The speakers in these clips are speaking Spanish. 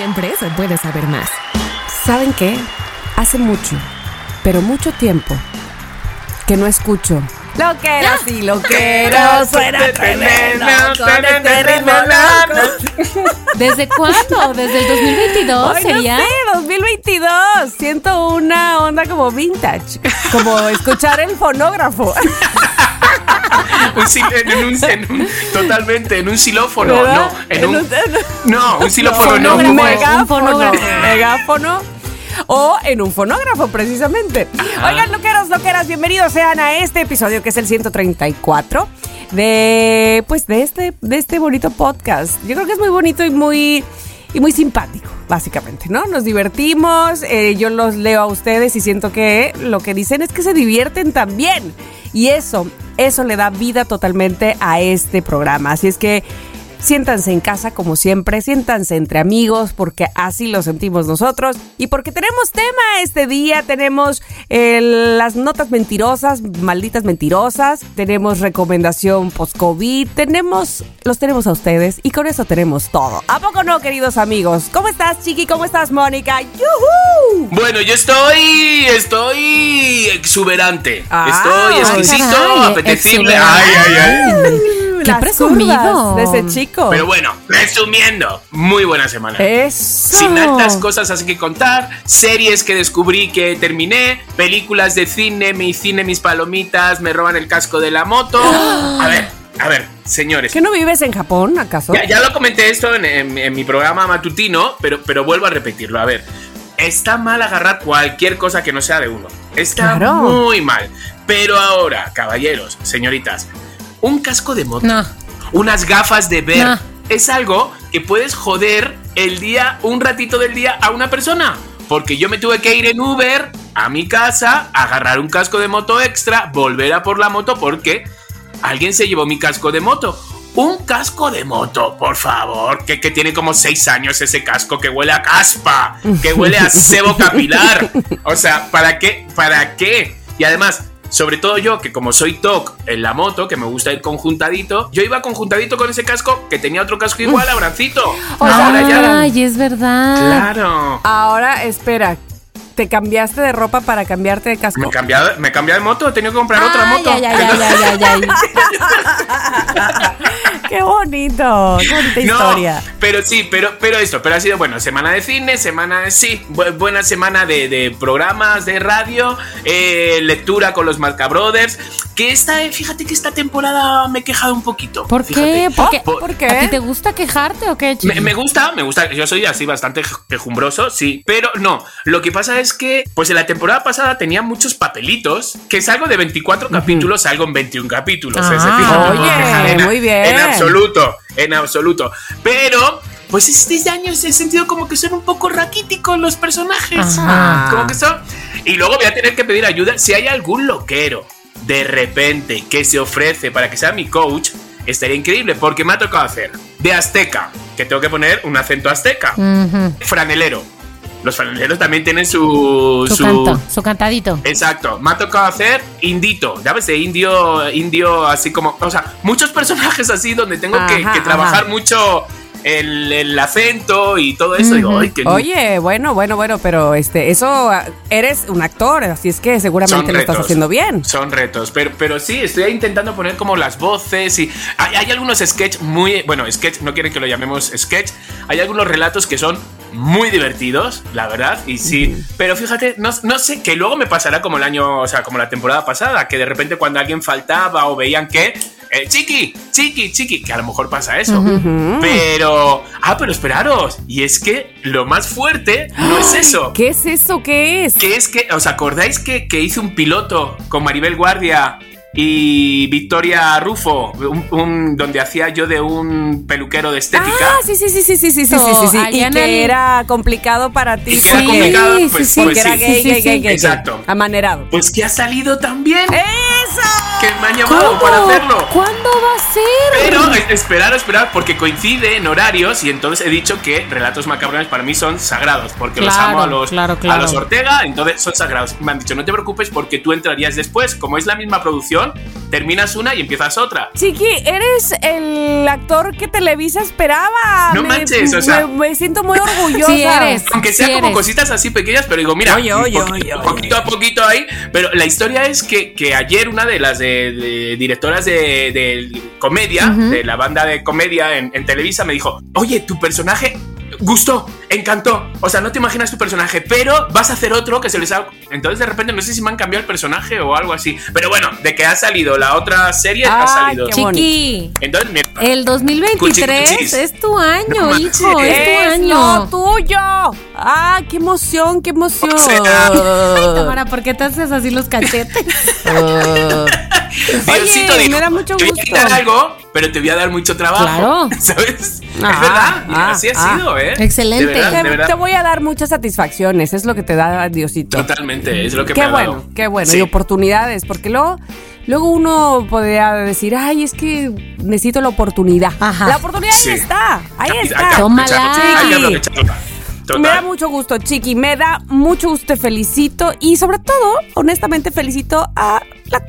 Siempre se puede saber más. ¿Saben qué? Hace mucho, pero mucho tiempo, que no escucho. Lo que era lo que era suena tremendo con este ritmo loco. ¿Desde cuándo? ¿Desde el 2022 Ay, sería? No sé, 2022. Siento una onda como vintage, como escuchar el fonógrafo. Un en un, en un- totalmente, en un xilófono, ¿Verdad? no, en un, un- no, un xilófono no, un ¿cómo es? megáfono, megáfono o en un fonógrafo precisamente. Oigan, loqueros, loqueras, bienvenidos sean a este episodio que es el 134 de pues de este de este bonito podcast. Yo creo que es muy bonito y muy y muy simpático, básicamente, ¿no? Nos divertimos, eh, yo los leo a ustedes y siento que lo que dicen es que se divierten también. Y eso, eso le da vida totalmente a este programa. Así es que Siéntanse en casa como siempre, siéntanse entre amigos porque así lo sentimos nosotros y porque tenemos tema este día, tenemos eh, las notas mentirosas, malditas mentirosas, tenemos recomendación post-COVID, tenemos, los tenemos a ustedes y con eso tenemos todo. ¿A poco no, queridos amigos? ¿Cómo estás, Chiqui? ¿Cómo estás, Mónica? ¡Yujú! Bueno, yo estoy, estoy exuberante, Ah, estoy exquisito, apetecible, exuberante. ay, ay, ay. Qué Las presumido. curvas de ese chico. Pero bueno, resumiendo, muy buena semana. Eso. Sin altas cosas así que contar, series que descubrí que terminé, películas de cine, mi cine, mis palomitas, me roban el casco de la moto. A ver, a ver, señores. ¿Que no vives en Japón, acaso? Ya, ya lo comenté esto en, en- en mi programa matutino, pero, pero vuelvo a repetirlo. A ver, está mal agarrar cualquier cosa que no sea de uno. Está Claro. muy mal. Pero ahora, caballeros, señoritas, un casco de moto, No. unas gafas de ver, No. es algo que puedes joder el día, un ratito del día a una persona. Porque yo me tuve que ir en Uber a mi casa, agarrar un casco de moto extra, volver a por la moto porque alguien se llevó mi casco de moto. Un casco de moto, por favor, que, que tiene como seis años ese casco, que huele a caspa, que huele a sebo capilar. O sea, ¿para qué? ¿Para qué? Y además, sobre todo yo, que como soy TOC en la moto, que me gusta ir conjuntadito, yo iba conjuntadito con ese casco, que tenía otro casco igual, abrancito. Ahora ya. Ay, es verdad. Claro. Ahora, espera, ¿te cambiaste de ropa para cambiarte de casco? Me he cambiado, me he cambiado de moto, he tenido que comprar otra moto. ay, ay, ay, ay, ay, ay. ¡Qué bonito! ¡Qué bonita No, historia! pero sí, pero, pero esto, pero ha sido bueno, semana de cine, semana de sí, bu- buena semana de, de programas de radio, eh, lectura con los Marca Brothers, que esta, eh, fíjate que esta temporada me he quejado un poquito. ¿Por fíjate. qué? ¿Por qué? Por- ¿Por qué? ¿A ti te gusta quejarte o qué? Me, me gusta, me gusta, yo soy así bastante quejumbroso, sí, pero no, lo que pasa es que, pues en la temporada pasada tenía muchos papelitos, que salgo de 24 capítulos, salgo en 21 capítulos, ¿eh? Ah, no puedo oye, muy bien. En absoluto, en absoluto, pero... Pues este año he sentido como que son un poco raquíticos los personajes. Ajá. Como que son. Y luego voy a tener que pedir ayuda. Si hay algún loquero de repente que se ofrece para que sea mi coach, estaría increíble porque me ha tocado hacer de azteca, que tengo que poner un acento azteca, franelero. Los franeleros también tienen su. Su canto, su cantadito. Exacto, me ha tocado hacer indito, ya ves, de indio, indio, así como, o sea, muchos personajes así donde tengo que, Ajá, que trabajar ajá. mucho el, el acento y todo eso. Digo, ay, que Oye, bueno, bueno, bueno, pero este, eso ah, eres un actor, así es que seguramente Son lo estás haciendo bien. Son retos, pero, pero sí, estoy intentando poner como las voces y hay, hay algunos sketch muy, bueno, sketch, no quieren que lo llamemos sketch, hay algunos relatos que son muy divertidos, la verdad, y sí, pero fíjate, no, no sé, que luego me pasará como el año, o sea, como la temporada pasada, que de repente cuando alguien faltaba o veían que, eh, chiqui, chiqui, chiqui, que a lo mejor pasa eso, pero, ah, pero esperaros, y es que lo más fuerte no es eso. ¿Qué es eso? ¿Qué es? Que es que, ¿os acordáis que, que hice un piloto con Maribel Guardia y Victoria Rufo, un- un- donde hacía yo de un peluquero de estética. Ah, sí, sí, sí, sí, sí, sí, sí, sí, sí, sí. Y que el- era complicado para ti. Y que era porque- complicado, sí, pues, sí, pues Porque era sí. gay, Sí, sí, gay, gay, sí. gay, Exacto. Amanerado. Pues que ha salido también. ¡Eso! Que me han llamado ¿Cómo? para hacerlo. ¿Cuándo va a ser? Pero esperar, esperar, porque coincide en horarios y entonces he dicho que relatos macabrones para mí son sagrados, porque los Claro, amo a los, claro, claro. a los Ortega, entonces son sagrados. Me han dicho, no te preocupes porque tú entrarías después, como es la misma producción, terminas una y empiezas otra. Chiqui, eres el actor que Televisa esperaba. No me, manches, o sea- me, me siento muy orgullosa. Sí eres. Aunque sea Sí como eres. cositas así pequeñas, pero digo, mira, Oye, oye, poquito, oye, oye. poquito a poquito ahí. Pero la historia es que, que ayer una de las de- de directoras de, de comedia, de la banda de comedia en, en Televisa, me dijo, oye, tu personaje gustó, encantó. O sea, no te imaginas tu personaje, pero vas a hacer otro que se les ha... Entonces de repente no sé si me han cambiado el personaje o algo así. Pero bueno, de que ha salido la otra serie, ha Ay, salido. Chiqui. Entonces, mira, El 2023 Cuchicuchis. es tu año, No hijo, es tu ¡Es año. lo tuyo! ¡Ah, qué emoción, qué emoción! O sea- Ay, Tamara, ¿por qué te haces así los cachetes? Diosito Oye, dijo, me da mucho te voy a gusto. quitar algo, pero te voy a dar mucho trabajo. Claro. ¿Sabes? Ah, es verdad. ah, así ha ah. sido, ¿eh? Excelente. De verdad, Te, de verdad. te voy a dar muchas satisfacciones, es lo que te da Diosito. Totalmente, es lo que Qué me ha bueno, dado. qué bueno. Sí. Y oportunidades, porque luego, luego uno podría decir, ay, es que necesito la oportunidad. Ajá. La oportunidad Sí. ahí está, ahí que está. Tómala. Me da mucho gusto, Chiqui, me da mucho gusto, te felicito y sobre todo, honestamente, felicito a la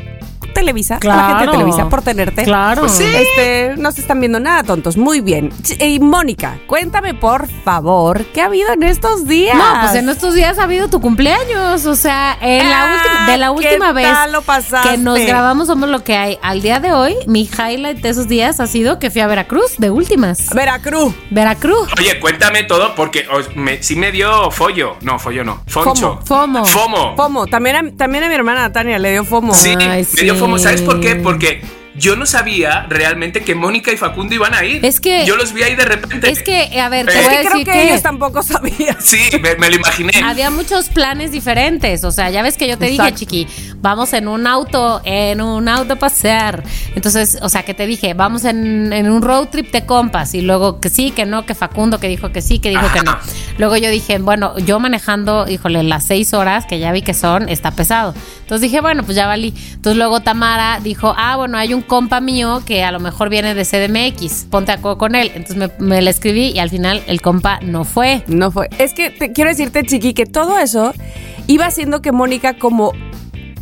Televisa, a la gente de Claro. Televisa por tenerte. Claro. Pues sí. Este, no se están viendo nada tontos, muy bien. Y Mónica, cuéntame por favor, ¿qué ha habido en estos días? No, pues en estos días ha habido tu cumpleaños. O sea, en la Ah, última, de la ¿qué última vez lo que nos grabamos Somos lo que hay. Al día de hoy, mi highlight de esos días ha sido que fui a Veracruz de últimas. Veracruz. Veracruz. Oye, cuéntame todo porque os- me, sí me dio follo. No, follo no. Foncho. Fomo. Fomo. FOMO, también a, también a mi hermana Tania le dio FOMO. Sí, Ay, me dio sí. Fomo. ¿Sabes por qué? Porque yo no sabía realmente que Mónica y Facundo iban a ir. Es que- Yo los vi ahí de repente. Es que, a ver, te Es voy a que creo decir que, que, ellos tampoco sabían. Sí, me, me lo imaginé. había muchos planes diferentes. O sea, ya ves que yo te dije, chiqui, vamos en un auto, en un auto a pasear. Entonces, o sea, que te dije, vamos en, en un road trip de compas. Y luego que sí, que no, que Facundo, que dijo que sí, que dijo que no. Luego yo dije, bueno, yo manejando, híjole, las seis horas que ya vi que son, está pesado. Entonces dije, bueno, pues ya valí. Entonces luego Tamara dijo, ah, bueno, hay un compa mío que a lo mejor viene de CDMX, ponte a con él. Entonces me, me le escribí y al final el compa no fue. No fue. Es que te, quiero decirte, Chiqui, que todo eso iba haciendo que Mónica como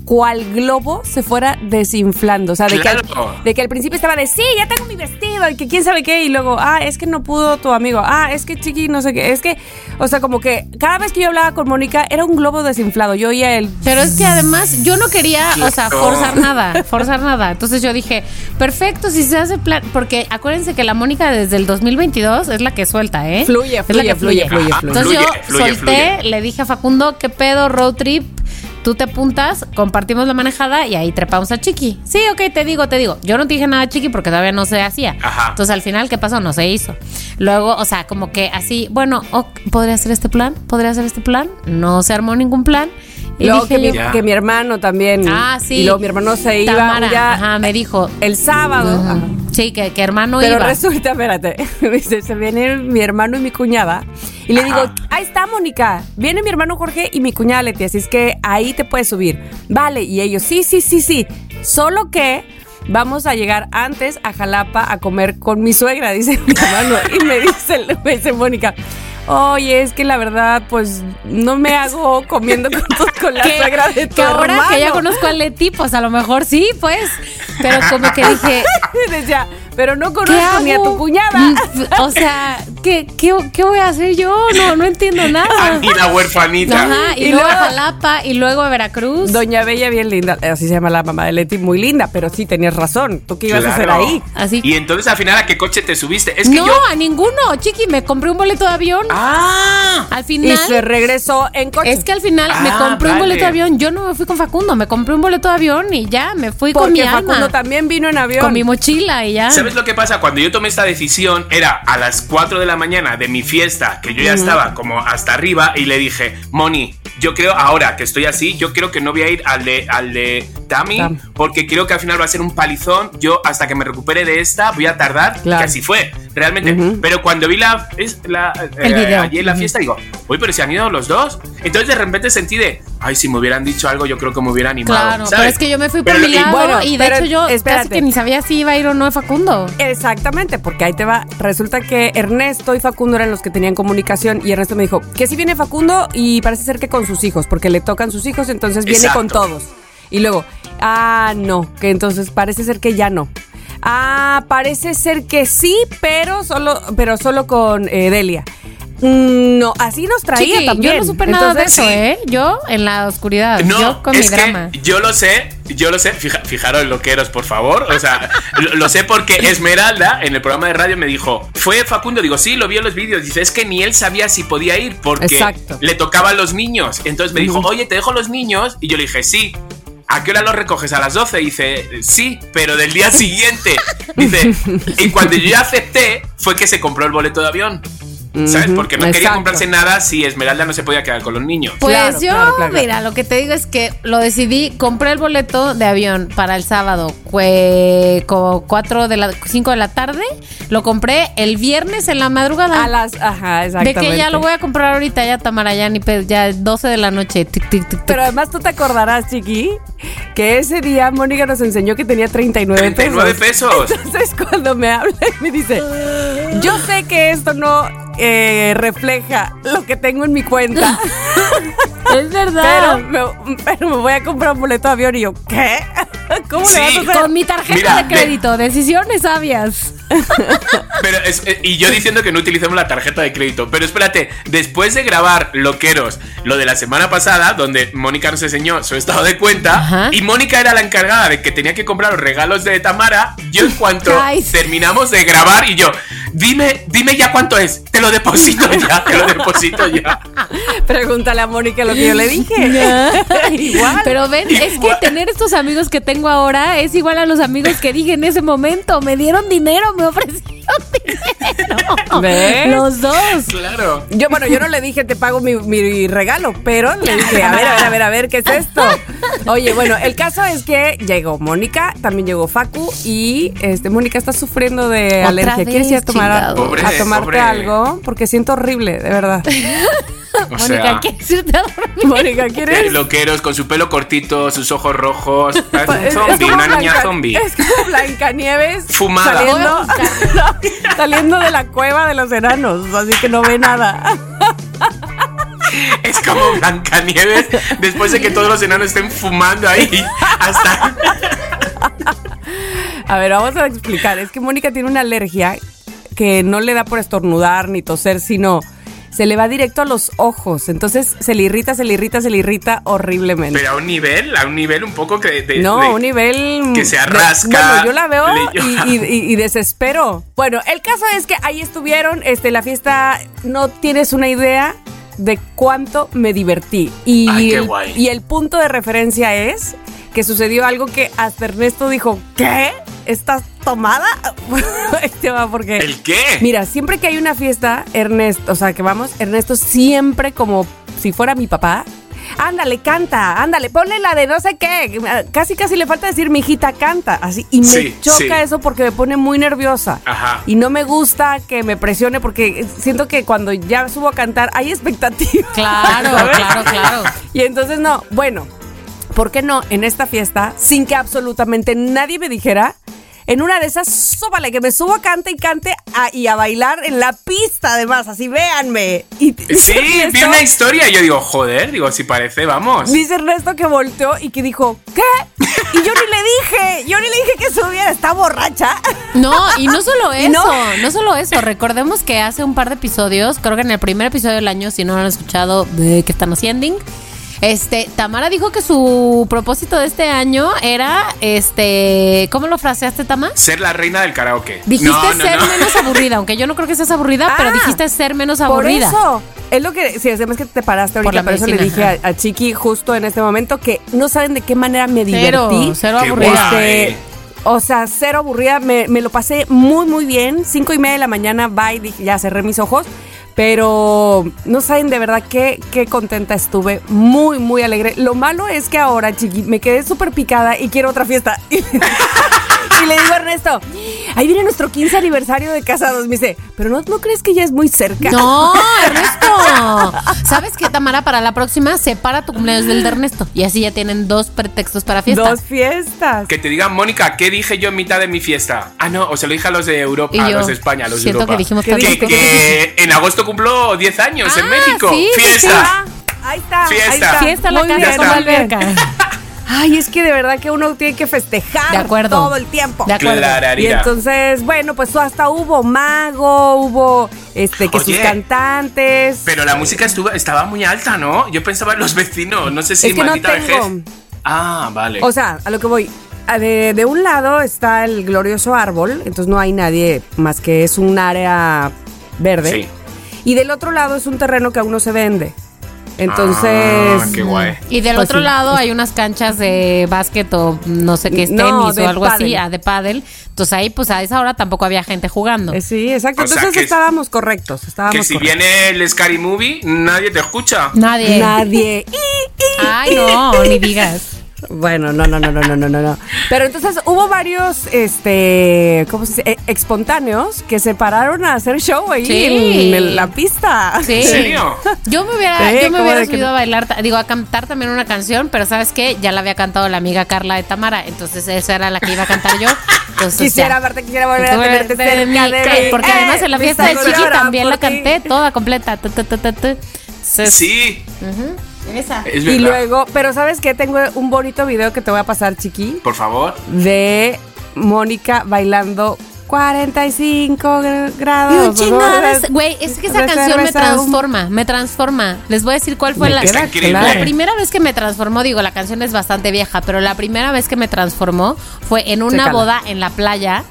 cual globo se fuera desinflando. O sea, de, que al, de que al principio estaba de, sí, ya tengo mi vestido, y que quién sabe qué, y luego, ah, es que no pudo tu amigo, ah, es que Chiqui, no sé qué, es que, o sea, como que cada vez que yo hablaba con Mónica era un globo desinflado. Yo oía el... Pero es que además yo no quería, o sea, forzar nada, forzar nada. Entonces yo dije, perfecto, si se hace plan, porque acuérdense que la Mónica desde el 2022 es la que suelta, ¿eh? Fluye, Es la fluye, que fluye, fluye, Ajá. fluye. Entonces Fluye, yo fluye, solté, fluye. le dije a Facundo, ¿qué pedo, road trip? Tú te apuntas, compartimos la manejada y ahí trepamos a Chiqui. Sí, ok, te digo, te digo. Yo no te dije nada a Chiqui porque todavía no se hacía. Ajá. Entonces al final, ¿qué pasó? No se hizo. Luego, o sea, como que así, bueno, ¿podría hacer este plan? ¿Podría hacer este plan? No se armó ningún plan. Y Luego dije que mi, que mi hermano también. Ah, sí. Y luego mi hermano se iba ya ajá, me dijo. el sábado. Ujú. Ajá. Sí, que, que hermano Pero iba. resulta, espérate, dice, se viene mi hermano y mi cuñada. Y le digo, ahí está, Mónica. Viene mi hermano Jorge y mi cuñada Leti, así es que ahí te puedes subir. Vale, y ellos, sí, sí, sí, sí. Solo que vamos a llegar antes a Jalapa a comer con mi suegra, dice mi hermano. Y me dice, me dice Mónica. Oye, es que la verdad, pues no me hago comiendo con, la suegra de tu que ahora hermano. que ya conozco a Leti, pues a lo mejor sí, pues. Pero como que dije, Decía, pero no ¿qué conozco ni a tu cuñada. Mm, O sea, ¿qué, qué, qué voy a hacer yo? No, no entiendo nada. Y la huerfanita. Ajá, y, Y luego a Jalapa y luego a Veracruz. Doña Bella, bien linda. Así se llama la mamá de Leti, muy linda, pero sí tenías razón. ¿Tú qué ibas a hacer ahí? Así. Y entonces al final a qué coche te subiste. Es que no, yo. a ninguno, chiqui, me compré un boleto de avión. Ah. Al Y final. se regresó en coche. Es que al final me Ah, compré un boleto de avión. Yo no me fui con Facundo, me compré un boleto de avión y ya, me fui con mi Porque Facundo alma. también vino en avión. Con mi mochila y ya. ¿Sabes lo que pasa? Cuando yo tomé esta decisión era a las 4 de la mañana de mi fiesta, que yo ya estaba como hasta arriba, y le dije, Moni, yo creo, ahora que estoy así, yo creo que no voy a ir al de, al de Tami, Tam. porque creo que al final va a ser un palizón. Yo, hasta que me recupere de esta, voy a tardar, Claro. que así fue, realmente. Ujú. Pero cuando vi la, es, la El eh, video. allí en la fiesta, digo, uy, pero se han ido los dos. Entonces de repente sentí de, ay, si me hubieran dicho algo, yo creo que me hubiera animado. Claro, ¿sabes? pero es que yo me fui por Pero- mi y- lado bueno, y de hecho yo espérate. casi que ni sabía si iba a ir o no Facundo. Exactamente, porque ahí te va. Resulta que Ernesto y Facundo eran los que tenían comunicación y Ernesto me dijo que sí viene Facundo y parece ser que con sus hijos, porque le tocan sus hijos, entonces viene Exacto. con todos. Y luego, ah, no, que entonces parece ser que ya no. Ah, parece ser que sí, pero solo, pero solo con eh, Delia. Mm, No, así nos traía Chiqui, también. yo no supe nada de eso, sí. ¿eh? Yo en la oscuridad, No, yo con es mi que drama. yo lo sé, yo lo sé. Fija- fijaros loqueros, por favor. O sea, lo, lo sé porque Esmeralda en el programa de radio me dijo, fue Facundo. Digo, sí, lo vi en los vídeos. Dice, es que ni él sabía si podía ir porque Exacto. le tocaban los niños. Entonces me dijo, oye, te dejo los niños. Y yo le dije, sí. ¿A qué hora los recoges? ¿A las 12? Y dice, sí, pero del día siguiente. Dice, y cuando yo ya acepté, fue que se compró el boleto de avión. ¿Sabes? Porque no quería comprarse nada si Esmeralda no se podía quedar con los niños. Pues Claro, yo, claro, claro. mira, lo que te digo es que lo decidí, compré el boleto de avión para el sábado, fue como 4 de la 5 de la tarde, lo compré el viernes en la madrugada. A las, ajá, de exactamente. que ya lo voy a comprar ahorita, ya Tamara, ya ni ya 12 de la noche. tic, tic, tic, tic. Pero además tú te acordarás, Chiqui, que ese día Mónica nos enseñó que tenía 39, 39 pesos. Entonces cuando me habla y me dice, yo sé que esto no eh, refleja lo que tengo en mi cuenta, es pero verdad. me, pero me voy a comprar un boleto de avión y yo, ¿qué? ¿Cómo Sí. le vas a hacer? Con mi tarjeta Mira, de de- crédito, decisiones sabias. Pero es- eh, y yo diciendo que no utilicemos la tarjeta de crédito. Pero espérate, después de grabar Loqueros, lo de la semana pasada, donde Mónica nos enseñó su estado de cuenta, Ajá. y Mónica era la encargada de que tenía que comprar los regalos de Tamara, yo en cuanto terminamos de grabar y yo, dime, dime ya cuánto es, te lo deposito ya, te lo deposito ya. Pregúntale a Mónica lo que yo le dije. Igual. Pero ven, es que tener estos amigos que tengo ahora es igual a los amigos que dije en ese momento. Me dieron dinero, me ofrecieron dinero. ¿Ves? Los dos. Claro. Yo, bueno, yo no le dije te pago mi, mi regalo, pero le dije, a ver, a ver, a ver, a ver, ¿qué es esto? Oye, bueno, el caso es que llegó Mónica, también llegó Facu y este Mónica está sufriendo de Otra alergia. ¿Quieres ir a tomar a, chingado. Pobre, a tomarte pobre. algo? Porque siento horrible, de verdad. O Mónica, sea, ¿quieres irte a dormir? Mónica, eh, ¿quieres? Loqueros con su pelo cortito, sus ojos rojos. Es- un zombie, una niña zombie. Es como Blancanieves Fumada. Saliendo, saliendo de la cueva de los enanos, así que no ve nada. Es como Blancanieves después de que todos los enanos estén fumando ahí. Hasta. A ver, vamos a explicar. Es que Mónica tiene una alergia que no le da por estornudar ni toser, sino se le va directo a los ojos. Entonces se le irrita, se le irrita, se le irrita horriblemente. Pero a un nivel, a un nivel un poco que. de- no, a un nivel. que se arrasca, bueno, yo la veo y, y- y- y desespero. Bueno, el caso es que ahí estuvieron. Este, la fiesta, no tienes una idea de cuánto me divertí. Y, Ay, qué guay. y el punto de referencia es que sucedió algo que hasta Ernesto dijo: ¿Qué? ¿Estás tomada? Este va porque. ¿El qué? Mira, siempre que hay una fiesta, Ernesto, o sea, que vamos, Ernesto siempre como si fuera mi papá. Ándale, canta, ándale, ponle la de no sé qué. Casi, casi le falta decir, mi hijita, canta. Así. Y me Sí, choca sí. eso porque me pone muy nerviosa. Ajá. Y no me gusta que me presione porque siento que cuando ya subo a cantar hay expectativa. Claro, ¿sabes? claro, claro. Y entonces no, bueno, ¿por qué no en esta fiesta, sin que absolutamente nadie me dijera, en una de esas, súbale, que me subo a cante y cante a- y a bailar en la pista además, así véanme. Y Sí, vi Ernesto- una historia y yo digo, joder, digo, si parece, vamos. Dice Ernesto que volteó y que dijo, ¿qué? Y yo ni le dije, yo ni le dije que subiera, está borracha. No, y no solo eso, no. no. solo eso. Recordemos que hace un par de episodios, creo que en el primer episodio del año, si no lo han escuchado, de que están haciendo. Este, Tamara dijo que su propósito de este año era, este, ¿cómo lo fraseaste, Tama? Ser la reina del karaoke. Dijiste no, no, ser no. menos aburrida, aunque yo no creo que seas aburrida, pero Ah, dijiste ser menos Por aburrida. eso. Es lo que, sí, además que te paraste Por ahorita, la por eso le dije a, a Chiqui justo en este momento que no saben de qué manera me Cero, divertí. cero aburrida. Este, o sea, cero aburrida, me, me lo pasé muy, muy bien. Cinco y media de la mañana, bye, dije, ya cerré mis ojos. Pero no saben de verdad qué, qué contenta estuve. Muy, muy alegre. Lo malo es que ahora, chiqui, me quedé súper picada y quiero otra fiesta. Y le digo a Ernesto, ahí viene nuestro 15 aniversario de casados. Me dice, pero no, ¿no crees que ya es muy cerca? No, Ernesto. ¿Sabes qué, Tamara? Para la próxima, separa tu cumpleaños del de Ernesto. Y así ya tienen dos pretextos para fiesta. Dos fiestas. Que te digan, Mónica, ¿qué dije yo en mitad de mi fiesta? Ah, no, o se lo dije a los de Europa, a los de España, a los de siento Europa. que dijimos ¿Qué tantas que, que en agosto cumplo 10 años en Ah, México. sí, sí, Fiesta. Ah, ahí está, ahí Fiesta. está. Fiesta en la Muy casa con alberca. Ay, es que de verdad que uno tiene que festejar De acuerdo. todo el tiempo. De acuerdo. Y entonces, bueno, pues hasta hubo mago, hubo este que sus Oye, cantantes. Pero la música estuvo, estaba muy alta, ¿no? Yo pensaba en los vecinos, no sé si Es que no maldita tengo. vejez. Ah, vale. O sea, a lo que voy. a De, de un lado está el glorioso árbol, entonces no hay nadie más que es un área verde. Sí. Y del otro lado es un terreno que aún no se vende. Entonces. Ah, qué guay. Y del Pues otro sí. lado hay unas canchas de básquet o no sé qué es tenis o algo así, ah, de pádel. Entonces ahí, pues a esa hora tampoco había gente jugando. eh, sí, exacto. O Entonces que- estábamos correctos. Estábamos Que si correctos. viene el Scary Movie, nadie te escucha. Nadie. Nadie. Ay, no, ni digas. Bueno, no, no, no, no, no, no, no. Pero entonces hubo varios, este, ¿cómo se dice? Eh, espontáneos que se pararon a hacer show ahí sí. en, la pista. Sí. Yo me hubiera, sí, yo me hubiera subido a bailar, digo, a cantar también una canción, pero ¿sabes qué? Ya la había cantado la amiga Carla de Tamara, entonces esa era la que iba a cantar yo. Quisiera ya. verte, quisiera volver a tenerte de mí. Porque además eh, en la fiesta de Chiqui también la canté toda completa. Tu, sí. Esa. es Y luego, pero ¿sabes qué? Tengo un bonito video que te voy a pasar, chiqui, Por favor. de Mónica bailando 45 gra- Y un grados. Güey, es que esa canción me transforma, me transforma. Les voy a decir cuál fue Me la, queda increíble. claro. la primera vez que me transformó. Digo, la canción es bastante vieja, pero la primera vez que me transformó fue en una Chécala. boda en la playa.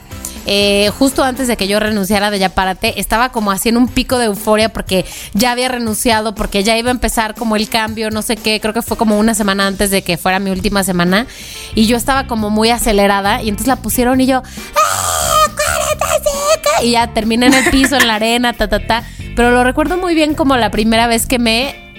Eh, justo antes de que yo renunciara de Ya Párate, estaba como así en un pico de euforia porque ya había renunciado, porque ya iba a empezar como el cambio, no sé qué, creo que fue como una semana antes de que fuera mi última semana, y yo estaba como muy acelerada, y entonces la pusieron y yo, ¡Ah, 45! Y ya terminé en el piso, en la arena, ta, ta, ta. Pero lo recuerdo muy bien como la primera vez que me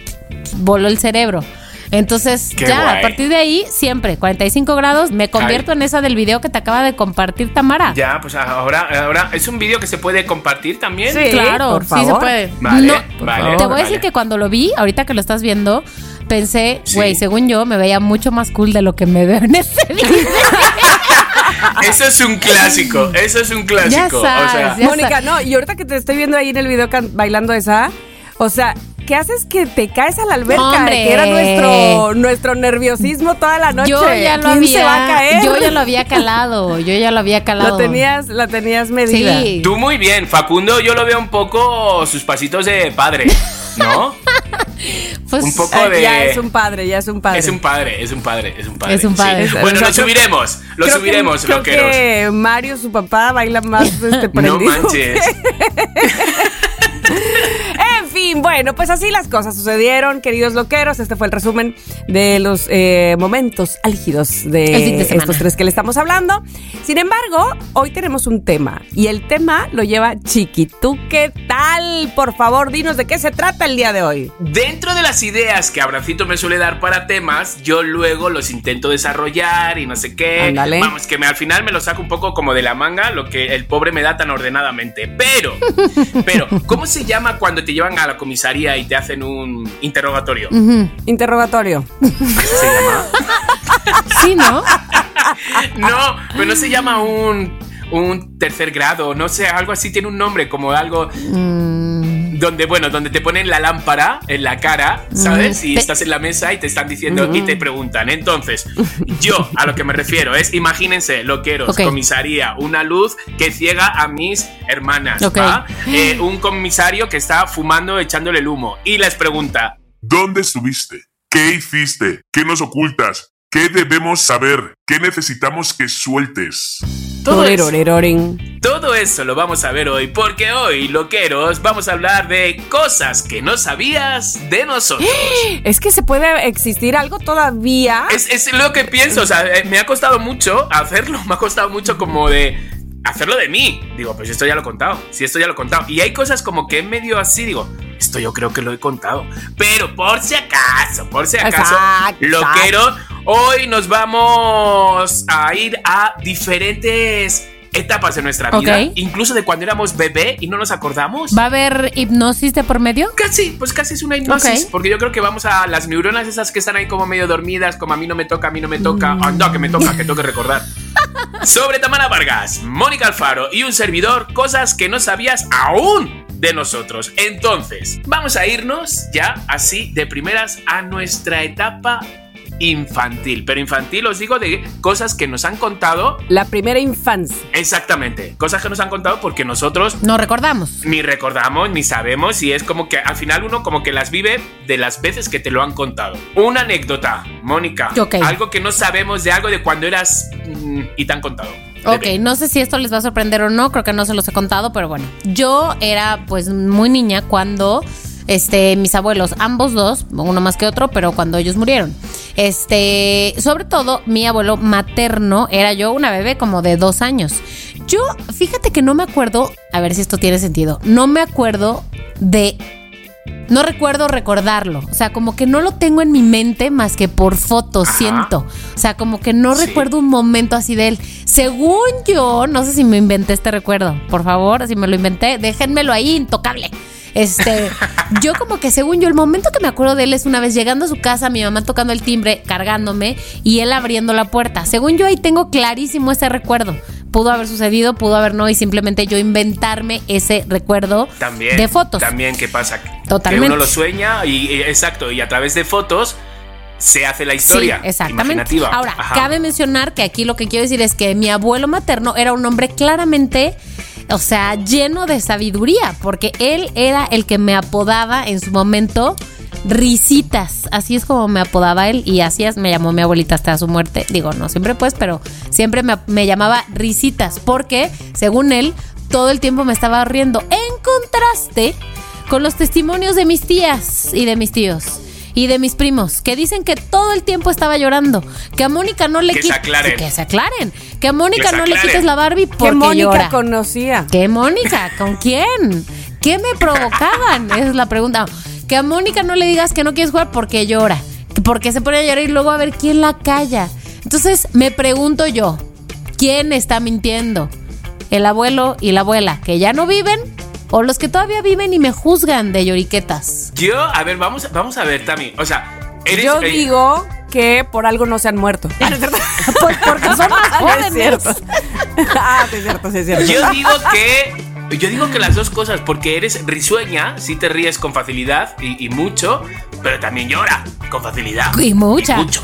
voló el cerebro. Entonces, Qué ya, guay. a partir de ahí, siempre, 45 grados, me convierto Ay. en esa del video que te acaba de compartir Tamara. Ya, pues ahora, ahora es un vídeo que se puede compartir también. Sí. Claro, por sí se favor. puede. Vale, No, vale. te voy a decir que cuando lo vi, ahorita que lo estás viendo, pensé, Sí. güey, según yo, me veía mucho más cool de lo que me veo en ese video. Eso es un clásico, eso es un clásico. sabes, o sea, ya Mónica, no, y ahorita que te estoy viendo ahí en el video bailando esa, o sea, ¿qué haces que te caes a la alberca? Hombre. Que era nuestro, nuestro nerviosismo toda la noche. Yo ya lo ¿Quién había, se va a caer? yo ya lo había calado, yo ya lo había calado. La tenías, la tenías medida. Sí. tú muy bien, Facundo, yo lo veo un poco sus pasitos de padre, ¿no? Pues, un poco Ah, de. Ya es un padre, ya es un padre. Es un padre, es un padre, es un padre. Es un padre. sí. Es- Bueno, lo subiremos, lo Creo subiremos, que, creo loqueros. que Mario, su papá, baila más este, No prendido. manches. Bueno, pues así las cosas sucedieron, queridos loqueros. Este fue el resumen de los eh, momentos álgidos de, estos tres que le estamos hablando. Sin embargo, hoy tenemos un tema y el tema lo lleva Chiqui. ¿Tú qué tal? Por favor, dinos de qué se trata el día de hoy. Dentro de las ideas que Abracito me suele dar para temas, yo luego los intento desarrollar y no sé qué. Ándale. Vamos, que me, al final me lo saco un poco como de la manga, lo que el pobre me da tan ordenadamente. Pero, pero, ¿cómo se llama cuando te llevan a la comisaría y te hacen un interrogatorio? Interrogatorio. ¿Eso se llama? Sí, ¿no? No, pero no se llama un, un tercer grado, no sé, algo así tiene un nombre, como algo Mm, donde, bueno, donde te ponen la lámpara en la cara, ¿sabes? Y estás en la mesa y te están diciendo y te preguntan. Entonces, yo a lo que me refiero es, imagínense, loqueros, Ok. comisaría, una luz que ciega a mis hermanas, Ok. ¿va? Eh, un comisario que está fumando, echándole el humo y les pregunta, ¿Dónde estuviste? ¿Qué hiciste? ¿Qué nos ocultas? ¿Qué debemos saber? ¿Qué necesitamos que sueltes? todo eso. Todo eso lo vamos a ver hoy, porque hoy, loqueros, vamos a hablar de cosas que no sabías de nosotros. Es que se puede existir algo todavía. Es, es lo que pienso, o sea, eh, me ha costado mucho hacerlo, me ha costado mucho como de hacerlo de mí. Digo, pues esto ya lo he contado. Si esto ya lo he contado. Y hay cosas como que en medio así, digo, esto yo creo que lo he contado. Pero por si acaso, por si acaso, Exacto, lo exacto. quiero. Hoy nos vamos a ir a diferentes etapas de nuestra vida, incluso de cuando éramos bebé y no nos acordamos. ¿Va a haber hipnosis de por medio? Casi, pues casi es una hipnosis, porque yo creo que vamos a las neuronas esas que están ahí como medio dormidas, como a mí no me toca, a mí no me toca, Mm. no, que me toca, que tengo que recordar. Sobre Tamara Vargas, Mónica Alfaro y un servidor, cosas que no sabías aún de nosotros. Entonces, vamos a irnos ya así de primeras a nuestra etapa infantil, pero infantil os digo de cosas que nos han contado, La primera infancia. exactamente, cosas que nos han contado porque nosotros No recordamos. ni recordamos ni sabemos y es como que al final uno como que las vive de las veces que te lo han contado. Una anécdota, Mónica. Ok. Algo que no sabemos de algo de cuando eras mm, y te han contado. Ok, no sé si esto les va a sorprender o no, creo que no se los he contado, pero bueno. Yo era pues muy niña cuando este mis abuelos, ambos dos, uno más que otro, pero cuando ellos murieron. Este, sobre todo mi abuelo materno era yo una bebé como de dos años. Yo, fíjate que no me acuerdo, a ver si esto tiene sentido, no me acuerdo de no recuerdo recordarlo. O sea, como que no lo tengo en mi mente más que por fotos, siento. O sea, como que no Sí. recuerdo un momento así de él. Según yo, no sé si me inventé este recuerdo. Por favor, si me lo inventé, déjenmelo ahí intocable. Este, yo como que según yo, el momento que me acuerdo de él es una vez llegando a su casa, mi mamá tocando el timbre, cargándome y él abriendo la puerta. Según yo ahí tengo clarísimo ese recuerdo. Pudo haber sucedido, pudo haber no, y simplemente yo inventarme ese recuerdo También. de fotos. También, ¿qué pasa? Totalmente. Que uno lo sueña y, y- exacto, y a través de fotos se hace la historia. Sí, exactamente. imaginativa. Ahora, Ajá. cabe mencionar que aquí lo que quiero decir es que mi abuelo materno era un hombre claramente, o sea, lleno de sabiduría, porque él era el que me apodaba en su momento risitas. Así es como me apodaba él y así es, me llamó mi abuelita hasta su muerte. Digo, no siempre pues, pero siempre me, me llamaba risitas, porque según él, todo el tiempo me estaba riendo. En contraste con los testimonios de mis tías y de mis tíos y de mis primos que dicen que todo el tiempo estaba llorando, que a Mónica no le Que se qui- aclaren. que se aclaren, que a Mónica Que no le quites la Barbie Que porque Mónica llora. conocía. ¿Qué Mónica? ¿Con quién? ¿Qué me provocaban? Esa es la pregunta. Que a Mónica no le digas que no quieres jugar porque llora. que Porque se pone a llorar y luego a ver quién la calla. Entonces me pregunto yo, ¿quién está mintiendo? ¿El abuelo y la abuela que ya no viven? ¿O los que todavía viven y me juzgan de lloriquetas? Yo, a ver, vamos, vamos a ver, Tami. O sea, eres. Yo eh, digo que por algo no se han muerto. Pues porque son más es jóvenes. cierto. ah, es cierto, es cierto. Yo digo que. Yo digo que las dos cosas, porque eres risueña, sí te ríes con facilidad y, y mucho, pero también llora con facilidad. Y mucha. mucho.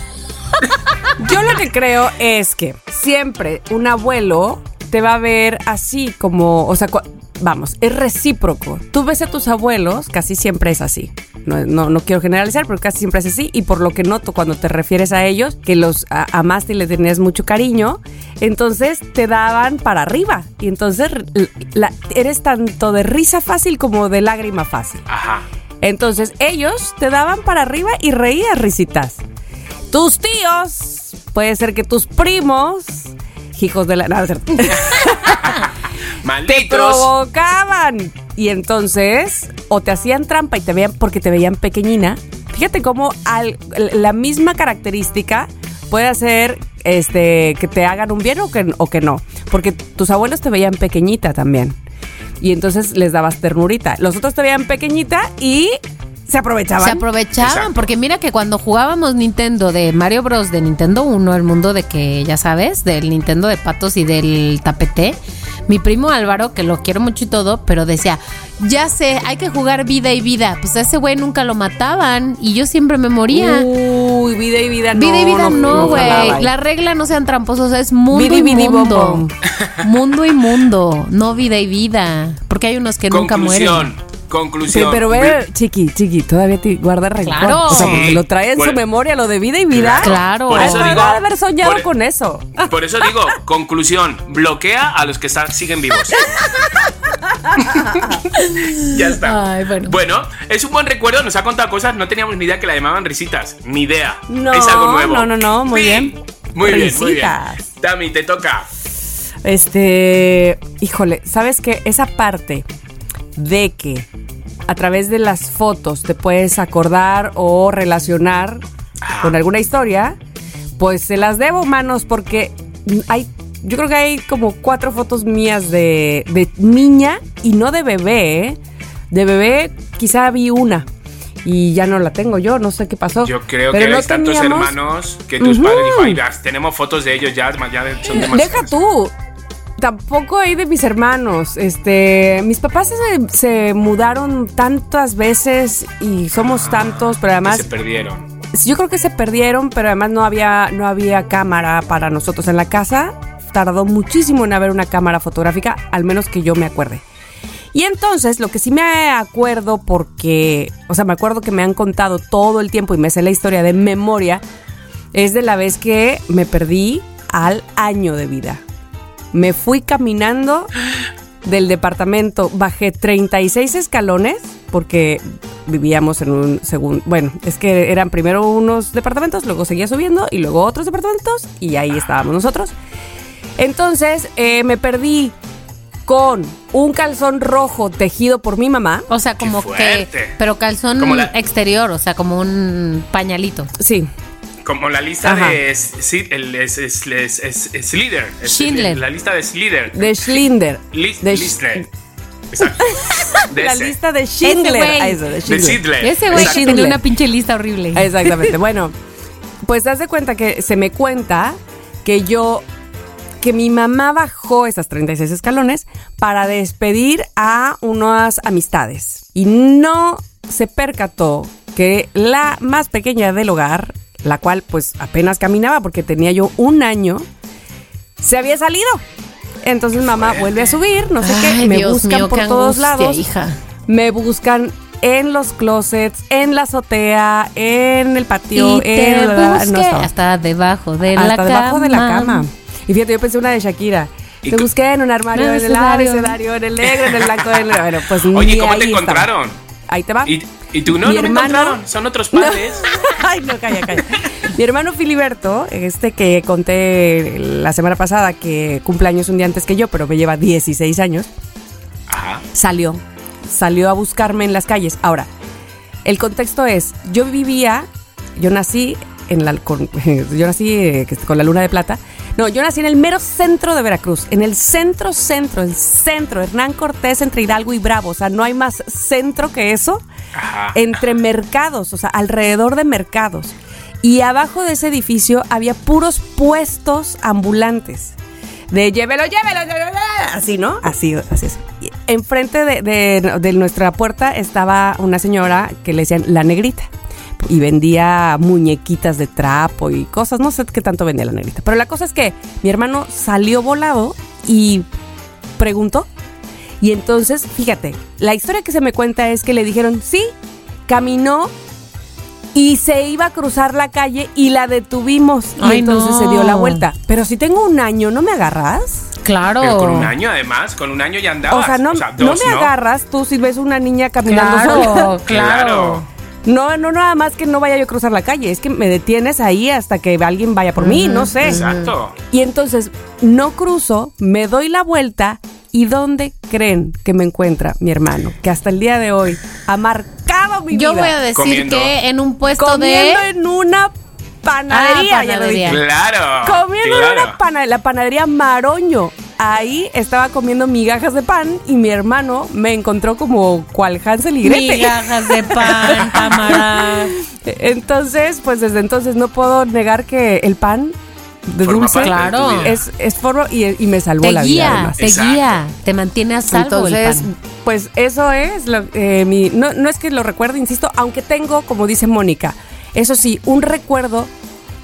Yo lo que creo es que siempre un abuelo te va a ver así como, o sea, vamos, es recíproco. Tú ves a tus abuelos, casi siempre es así. No, no, no quiero generalizar, pero casi siempre es así. Y por lo que noto cuando te refieres a ellos, que los a- amaste y les tenías mucho cariño, entonces te daban para arriba. Y entonces la- eres tanto de risa fácil como de lágrima fácil. Ajá. Entonces ellos te daban para arriba y reías risitas. Tus tíos, puede ser que tus primos, hijos de la... no, te provocaban. Y entonces, o te hacían trampa y te veían porque te veían pequeñina. Fíjate cómo al- la misma característica puede hacer este, que te hagan un bien o que, o que no. Porque tus abuelos te veían pequeñita también. Y entonces les dabas ternurita. Los otros te veían pequeñita y se aprovechaban. Se aprovechaban, Exacto. porque mira que cuando jugábamos Nintendo de Mario Bros. de Nintendo 1, el mundo de que ya sabes, del Nintendo de patos y del tapete, mi primo Álvaro, que lo quiero mucho y todo, pero decía, ya sé, hay que jugar vida y vida. Pues a ese güey nunca lo mataban y yo siempre me moría. Uy, vida y vida no. vida y vida no, güey. La regla no sean tramposos, es mundo y mundo. bom. Mundo y mundo, no vida y vida. Porque hay unos que nunca mueren. Conclusión. Sí, pero ve, chiqui, chiqui, todavía te guarda rencor. Claro. O sea, porque lo trae en Por- su memoria, lo de vida y vida. Claro. Por eso Ha de digo. haber soñado por- con eso. Por eso digo, conclusión, bloquea a los que están, siguen vivos. ya está. Ay, bueno. es un buen recuerdo, nos ha contado cosas, no teníamos ni idea que la llamaban risitas, ni idea. No, es algo nuevo. no, no, no, muy Sí. bien. Muy bien, muy bien. Tami, te toca. Este, híjole, ¿sabes qué? Esa parte de que a través de las fotos te puedes acordar o relacionar con alguna historia, pues se las debo, manos, porque hay, yo creo que hay como cuatro fotos mías de, de niña y no de bebé, ¿eh? De bebé quizá vi una y ya no la tengo yo, no sé qué pasó. Yo creo Pero que no tantos teníamos- hermanos que tus Ujú. padres dijo, ay, tenemos fotos de ellos ya, ya son demasiados. Deja tú. Tampoco hay de mis hermanos. Este, mis papás se, se mudaron tantas veces y somos tantos, pero además se perdieron. yo creo que se perdieron, pero además no había no había cámara para nosotros en la casa. Tardó muchísimo en haber una cámara fotográfica, al menos que yo me acuerde. Y entonces, lo que sí me acuerdo, porque, o sea, me acuerdo que me han contado todo el tiempo y me sé la historia de memoria, es de la vez que me perdí al año de vida. Me fui caminando del departamento, bajé 36 escalones, porque vivíamos en un segundo, bueno, es que eran primero unos departamentos, luego seguía subiendo y luego otros departamentos y ahí estábamos nosotros. Entonces eh, me perdí con un calzón rojo tejido por mi mamá. O sea, como que. Pero calzón Como la- exterior, o sea, como un pañalito. Sí, Como la lista Ajá. de S- el- es, es, es, es- es Slither. Es- Schindler. La lista de Slither. de Schlinder. Lis- de Sch- Lister. Exacto. De La ese. lista de Schindler. Ah, eso, de De Schindler. Sidler. Ese güey tenía una pinche lista horrible. Exactamente. Bueno, pues haz de cuenta que se me cuenta que yo, que mi mamá bajó esas 36 escalones para despedir a unas amistades. Y no se percató que la más pequeña del hogar, la cual pues apenas caminaba porque tenía yo un año, se había salido. Entonces mamá vuelve a subir, no sé qué, me Dios buscan mío, por qué todos angustia, lados. hija. Me buscan en los closets, en la azotea, en el patio, Y te en la- no hasta debajo de Hasta la debajo cama. de la cama. Y fíjate, yo pensé una de Shakira. ¿Y Te busqué en un armario, Un en el abecedario, en el negro, en el blanco, en el... Bueno, pues Oye, ¿cómo ahí te estaba. encontraron? Ahí te va. ¿Y, y tú no, Mi no me hermano- encontraron? Son otros padres. Ay, no, calla, calla. Mi hermano Filiberto, este que conté la semana pasada que cumple años un día antes que yo, pero me lleva 16 años, Ajá. salió. Salió a buscarme en las calles. Ahora, el contexto es, yo vivía, yo nací en la, con, yo nací eh, con la luna de plata. No, yo nací en el mero centro de Veracruz, en el centro, centro, el centro, Hernán Cortés entre Hidalgo y Bravo. O sea, no hay más centro que eso Ajá. entre mercados, o sea, alrededor de mercados. Y abajo de ese edificio había puros puestos ambulantes. De llévelo, llévelo, llévelo, así, ¿no? Así, así es. Y enfrente de, de- de nuestra puerta estaba una señora que le decían la negrita. Y vendía muñequitas de trapo y cosas. No sé qué tanto vendía la negrita. Pero la cosa es que mi hermano salió volado y preguntó. Y entonces, fíjate, la historia que se me cuenta es que le dijeron, sí, caminó y se iba a cruzar la calle y la detuvimos. Y entonces no. se dio la vuelta. Pero si tengo un año, ¿no me agarras? Claro. Pero con un año además, con un año ya andabas. o sea, no, dos, no me agarras tú si ves una niña caminando sola. Claro. No, no, nada más que no vaya yo a cruzar la calle. Es que me detienes ahí hasta que alguien vaya por mí, no sé. Exacto. Y entonces no cruzo, me doy la vuelta y ¿dónde creen que me encuentra mi hermano? Que hasta el día de hoy ha marcado mi Yo vida. voy a decir Comiendo. que en un puesto comiendo de. en una panadería, Ah, ya lo dije. Claro. Comiendo en una panadería, la panadería Maroño. Ahí estaba comiendo migajas de pan y mi hermano me encontró como cual Hansel y Gretel. Migajas de pan, Tamara. Entonces, pues desde entonces no puedo negar que el pan de Forma dulce de Claro. es, es forro y, y me salvó Te la vida además. te Exacto. guía. Te mantiene a salvo el Entonces, pan. pues eso es lo, eh, mi, no, no es que lo recuerde, insisto, aunque tengo, como dice Mónica, eso sí, un recuerdo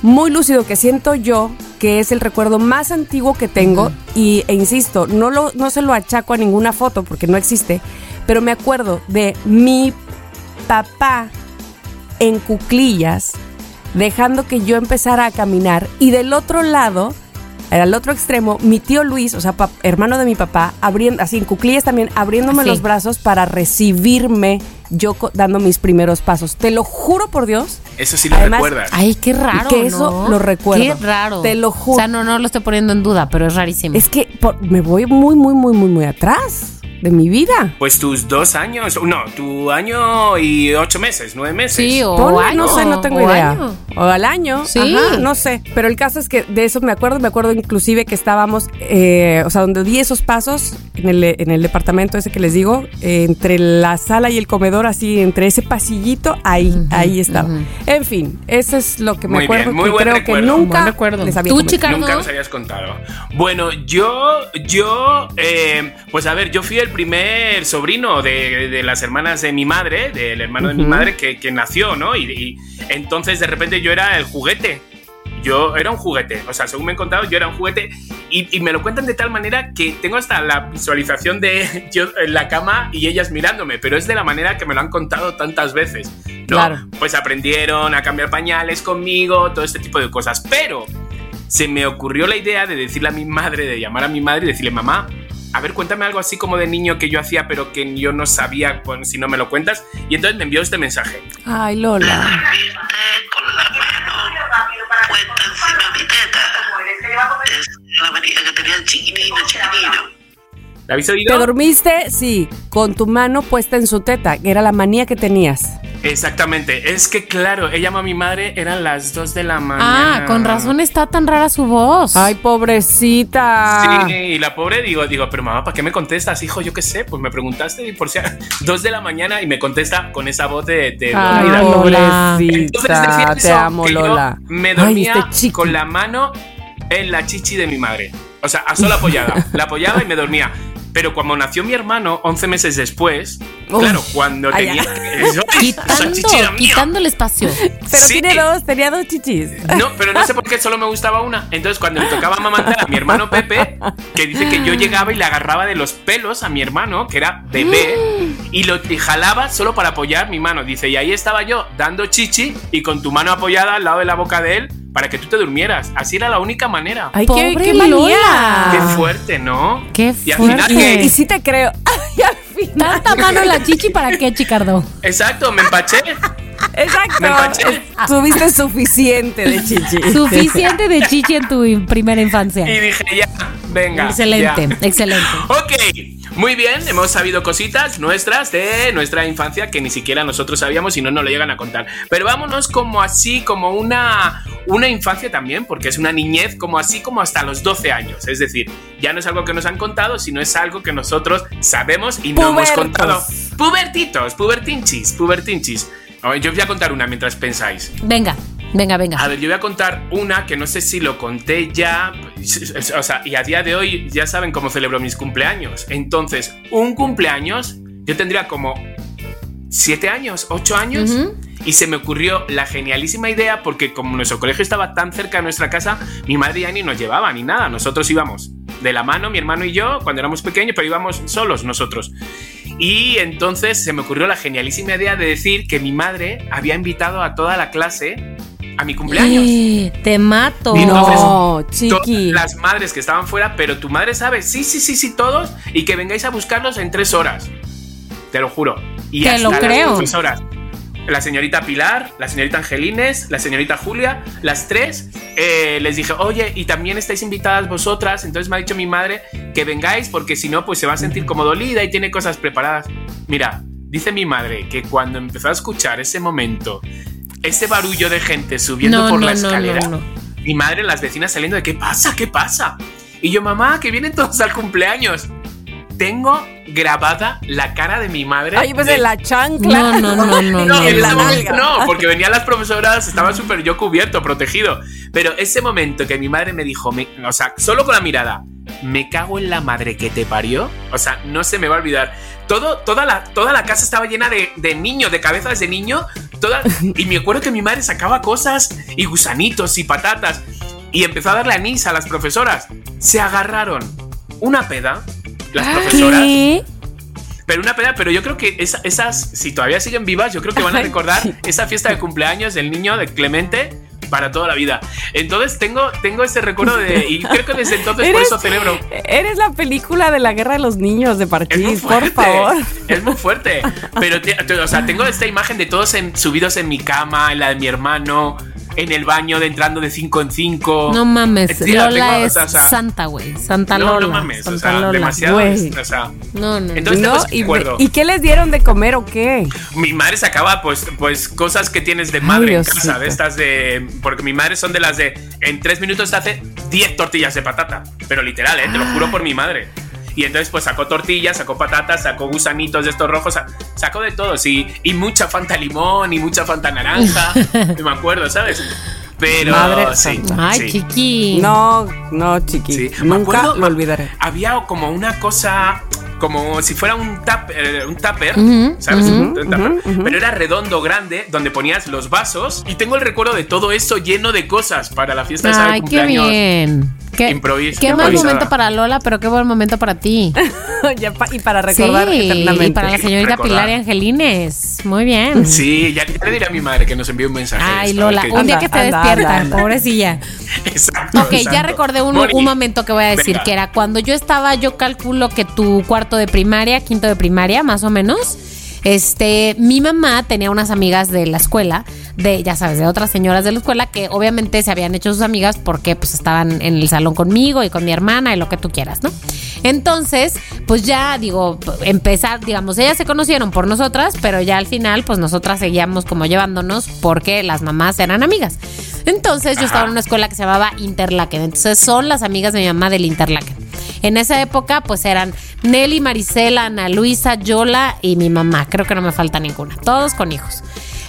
muy lúcido que siento yo que es el recuerdo más antiguo que tengo y e insisto, no lo no se lo achaco a ninguna foto porque no existe, pero me acuerdo de mi papá en cuclillas dejando que yo empezara a caminar y del otro lado al otro extremo, mi tío Luis, o sea, hermano de mi papá, abriendo, así en cuclillas también, abriéndome Así. los brazos para recibirme yo dando mis primeros pasos. Te lo juro por Dios. Eso sí lo Además, recuerdas. Ay, qué raro. Que eso ¿no? lo recuerdo. Qué raro. Te lo juro. O sea, no, no lo estoy poniendo en duda, pero es rarísimo. Es que por- me voy muy, muy, muy, muy, muy atrás de mi vida. Pues tus dos años, no, tu año y ocho meses, nueve meses. sí, o Ponle, año, no sé, no tengo o idea. año. O al año. Sí. Ajá, no sé. Pero el caso es que de eso me acuerdo. Me acuerdo inclusive que estábamos, eh, o sea, donde di esos pasos en el, en el departamento ese que les digo, eh, entre la sala y el comedor, así, entre ese pasillito, ahí, ahí estaba. En fin, eso es lo que me Muy acuerdo. bien, muy que buen creo recuerdo. que nunca recuerdo. les había ¿Tú, comentado. chica? Nunca nos habías contado. Bueno, yo, yo, eh, pues a ver, yo fui el primer sobrino de, de las hermanas de mi madre, del hermano de mi madre que, que nació, ¿no? Y, y entonces de repente yo era el juguete. Yo era un juguete, o sea, según me han contado, yo era un juguete y, y me lo cuentan de tal manera que tengo hasta la visualización de yo en la cama y ellas mirándome, pero es de la manera que me lo han contado tantas veces. ¿no? Claro. Pues aprendieron a cambiar pañales conmigo, todo este tipo de cosas, pero se me ocurrió la idea de decirle a mi madre, de llamar a mi madre y decirle, mamá, a ver, cuéntame algo así como de niño que yo hacía, pero que yo no sabía pues, si no me lo cuentas. Y entonces me envió este mensaje. Ay, Lola. viste con la mano puesta encima de mi teta. Es la manía que tenía el chiquitino, chiquitino. ¿La habéis oído? ¿Te dormiste? Sí, con tu mano puesta en su teta, que era la manía que tenías. Exactamente. Es que, claro, ella llamó a mi madre, eran las 2 de la mañana. Ah, con razón está tan rara su voz. Ay, pobrecita. Sí, y la pobre digo, digo, pero mamá, ¿para qué me contestas, hijo? Yo qué sé, pues me preguntaste y por si dos de la mañana y me contesta con esa voz de, de Ay, dormida. Lola. Entonces decía te eso, amo, que yo Lola. me Ay, dormía este chiqui. con la mano en la chichi de mi madre. O sea, a sola apoyada. La apoyaba y me dormía. Pero cuando nació mi hermano, 11 meses después, Uf. claro, cuando Ay, tenía... Eso, esa quitando, chichi era mía. quitando el espacio. Pero Sí. tiene dos, tenía dos chichis. No, pero no sé por qué solo me gustaba una. Entonces, cuando le tocaba amamantar a mi hermano Pepe, que dice que yo llegaba y le agarraba de los pelos a mi hermano, que era bebé, y lo y jalaba solo para apoyar mi mano. Dice, y ahí estaba yo dando chichi y con tu mano apoyada al lado de la boca de él para que tú te durmieras. Así era la única manera. Ay, Pobre qué, qué manía. Qué fuerte, ¿no? Qué Y al final fuerte. Y sí te creo. Ay, al final. Tanta mano en la chichi para qué, Chicardo. Exacto, me empaché. Exacto. Empaché. Tuviste suficiente de chichi. Suficiente de chichi en tu primera infancia. Y dije, ya, venga. Excelente, ya. excelente. Ok, muy bien, hemos sabido cositas nuestras de nuestra infancia que ni siquiera nosotros sabíamos y no nos lo llegan a contar. Pero vámonos como así, como una, una infancia también, porque es una niñez como así, como hasta los 12 años. Es decir, ya no es algo que nos han contado, sino es algo que nosotros sabemos y no hemos Pubertos. contado. Pubertitos, pubertinchis, pubertinchis. A ver, Yo voy a contar una mientras pensáis. Venga, venga, venga. A ver, yo voy a contar una que no sé si lo conté ya. O sea, y a día de hoy ya saben cómo celebro mis cumpleaños. Entonces, un cumpleaños, yo tendría como siete años, ocho años. Ujú. Y se me ocurrió la genialísima idea porque como nuestro colegio estaba tan cerca de nuestra casa, mi madre ya ni nos llevaba ni nada. Nosotros íbamos de la mano, mi hermano y yo, cuando éramos pequeños, pero íbamos solos nosotros. Y entonces se me ocurrió la genialísima idea de decir que mi madre había invitado a toda la clase a mi cumpleaños. Eh, Te mato. Y entonces- No, Todas chiqui. las madres que estaban fuera, pero tu madre sabe, sí, sí, sí, sí, todos, y que vengáis a buscarlos en tres horas. Te lo juro. Y Te hasta lo las creo. profesoras. La señorita Pilar, la señorita Angelines, la señorita Julia, las tres, eh, les dije, oye, y también estáis invitadas vosotras. Entonces me ha dicho mi madre que vengáis porque si no, pues se va a sentir como dolida y tiene cosas preparadas. Mira, dice mi madre que cuando empezó a escuchar ese momento, ese barullo de gente subiendo No, por no, la escalera, no. mi madre, las vecinas saliendo de ¿qué pasa? ¿Qué pasa? Y yo, mamá, que vienen todos al cumpleaños. Tengo grabada la cara de mi madre. Ay, pues de- en la chancla. No, no, no, no, no, no, en ese la momento nalga. no, porque venían las profesoras, estaba súper yo cubierto, protegido. Pero ese momento que mi madre me dijo, me- o sea, solo con la mirada, me cago en la madre que te parió, o sea, no se me va a olvidar. Todo, toda, la, toda la casa estaba llena de, de niños, de cabezas de niño, toda, y me acuerdo que mi madre sacaba cosas y gusanitos y patatas, y empezó a darle anís a las profesoras. Se agarraron una peda, las profesoras. ¿Qué? Pero una pena, pero yo creo que esa- esas, si todavía siguen vivas, yo creo que van a recordar esa fiesta de cumpleaños del niño de Clemente para toda la vida. Entonces tengo, tengo ese recuerdo de. Y creo que desde entonces por eso celebro. Eres la película de la guerra de los niños de Parchís, por favor. Es muy fuerte. Pero, te- te- o sea, tengo esta imagen de todos en- subidos en mi cama, en la de mi hermano, en el baño, de entrando de cinco en cinco. No mames, Lola tengo- o es o sea, santa, güey. Santa no, Lola. no mames, o Santa sea, Lola. demasiado. Güey. O sea, No, no. Entonces, ¿No? ese ¿Y, recuerdo. ¿Y qué les dieron de comer o qué? Mi madre sacaba pues, pues cosas que tienes de Ay, madre en Diosito. casa, de estas de. Porque mi madre son de las de. En tres minutos te hace 10 tortillas de patata. Pero literal, ¿eh? Te lo juro por mi madre. Y entonces, pues sacó tortillas, sacó patatas, sacó gusanitos de estos rojos, sa- sacó de todo, sí. Y mucha fanta limón y mucha fanta naranja. no me acuerdo, ¿sabes? Pero. Madre sí, santa. Ay, sí. chiqui. No, no, chiqui. Sí, me Nunca acuerdo- lo olvidaré. Había como una cosa, como si fuera un, tap, eh, un tupper, Ujú, ¿sabes? ujú, Un tupper. Pero era redondo, grande, donde ponías los vasos. Y tengo el recuerdo de todo eso lleno de cosas para la fiesta esa de Ay, qué cumpleaños. bien. Qué, Improvis- qué mal momento para Lola, pero qué buen momento para ti. Ya pa- y para recordar sí, eternamente. y para la señorita Recordar. Pilar y Angelines. Muy bien. Sí, ya, le diré a mi madre que nos envíe un mensaje. Ay, Lola, un día que esté anda, despierta, anda, anda. pobrecilla. Exacto. Ok, ya recordé un, momento que voy a decir, venga. que era cuando yo estaba, yo calculo que tu cuarto de primaria, quinto de primaria, más o menos. Este, mi mamá tenía unas amigas de la escuela, de, ya sabes, de otras señoras de la escuela que obviamente se habían hecho sus amigas porque pues estaban en el salón conmigo y con mi hermana y lo que tú quieras, ¿no? Entonces, pues ya digo, empezar, digamos, ellas se conocieron por nosotras, pero ya al final, pues nosotras seguíamos como llevándonos porque las mamás eran amigas. Entonces yo estaba en una escuela que se llamaba Interlaken. Entonces son las amigas de mi mamá del Interlaken. En esa época, pues eran Nelly, Marisela, Ana Luisa, Yola y mi mamá. Creo que no me falta ninguna. Todos con hijos.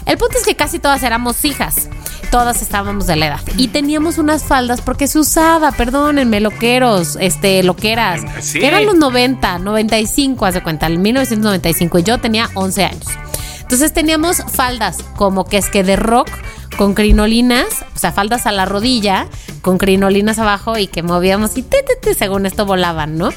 El punto es que casi todas éramos hijas. Todas estábamos de la edad. Y teníamos unas faldas porque se usaba, perdónenme, loqueros, este, loqueras. Sí. Eran los 90, 95, haz de cuenta, en 1995. Y yo tenía 11 años. Entonces teníamos faldas como que es que de rock con crinolinas, o sea, faldas a la rodilla con crinolinas abajo y que movíamos y te, te, te, según esto volaban, ¿no?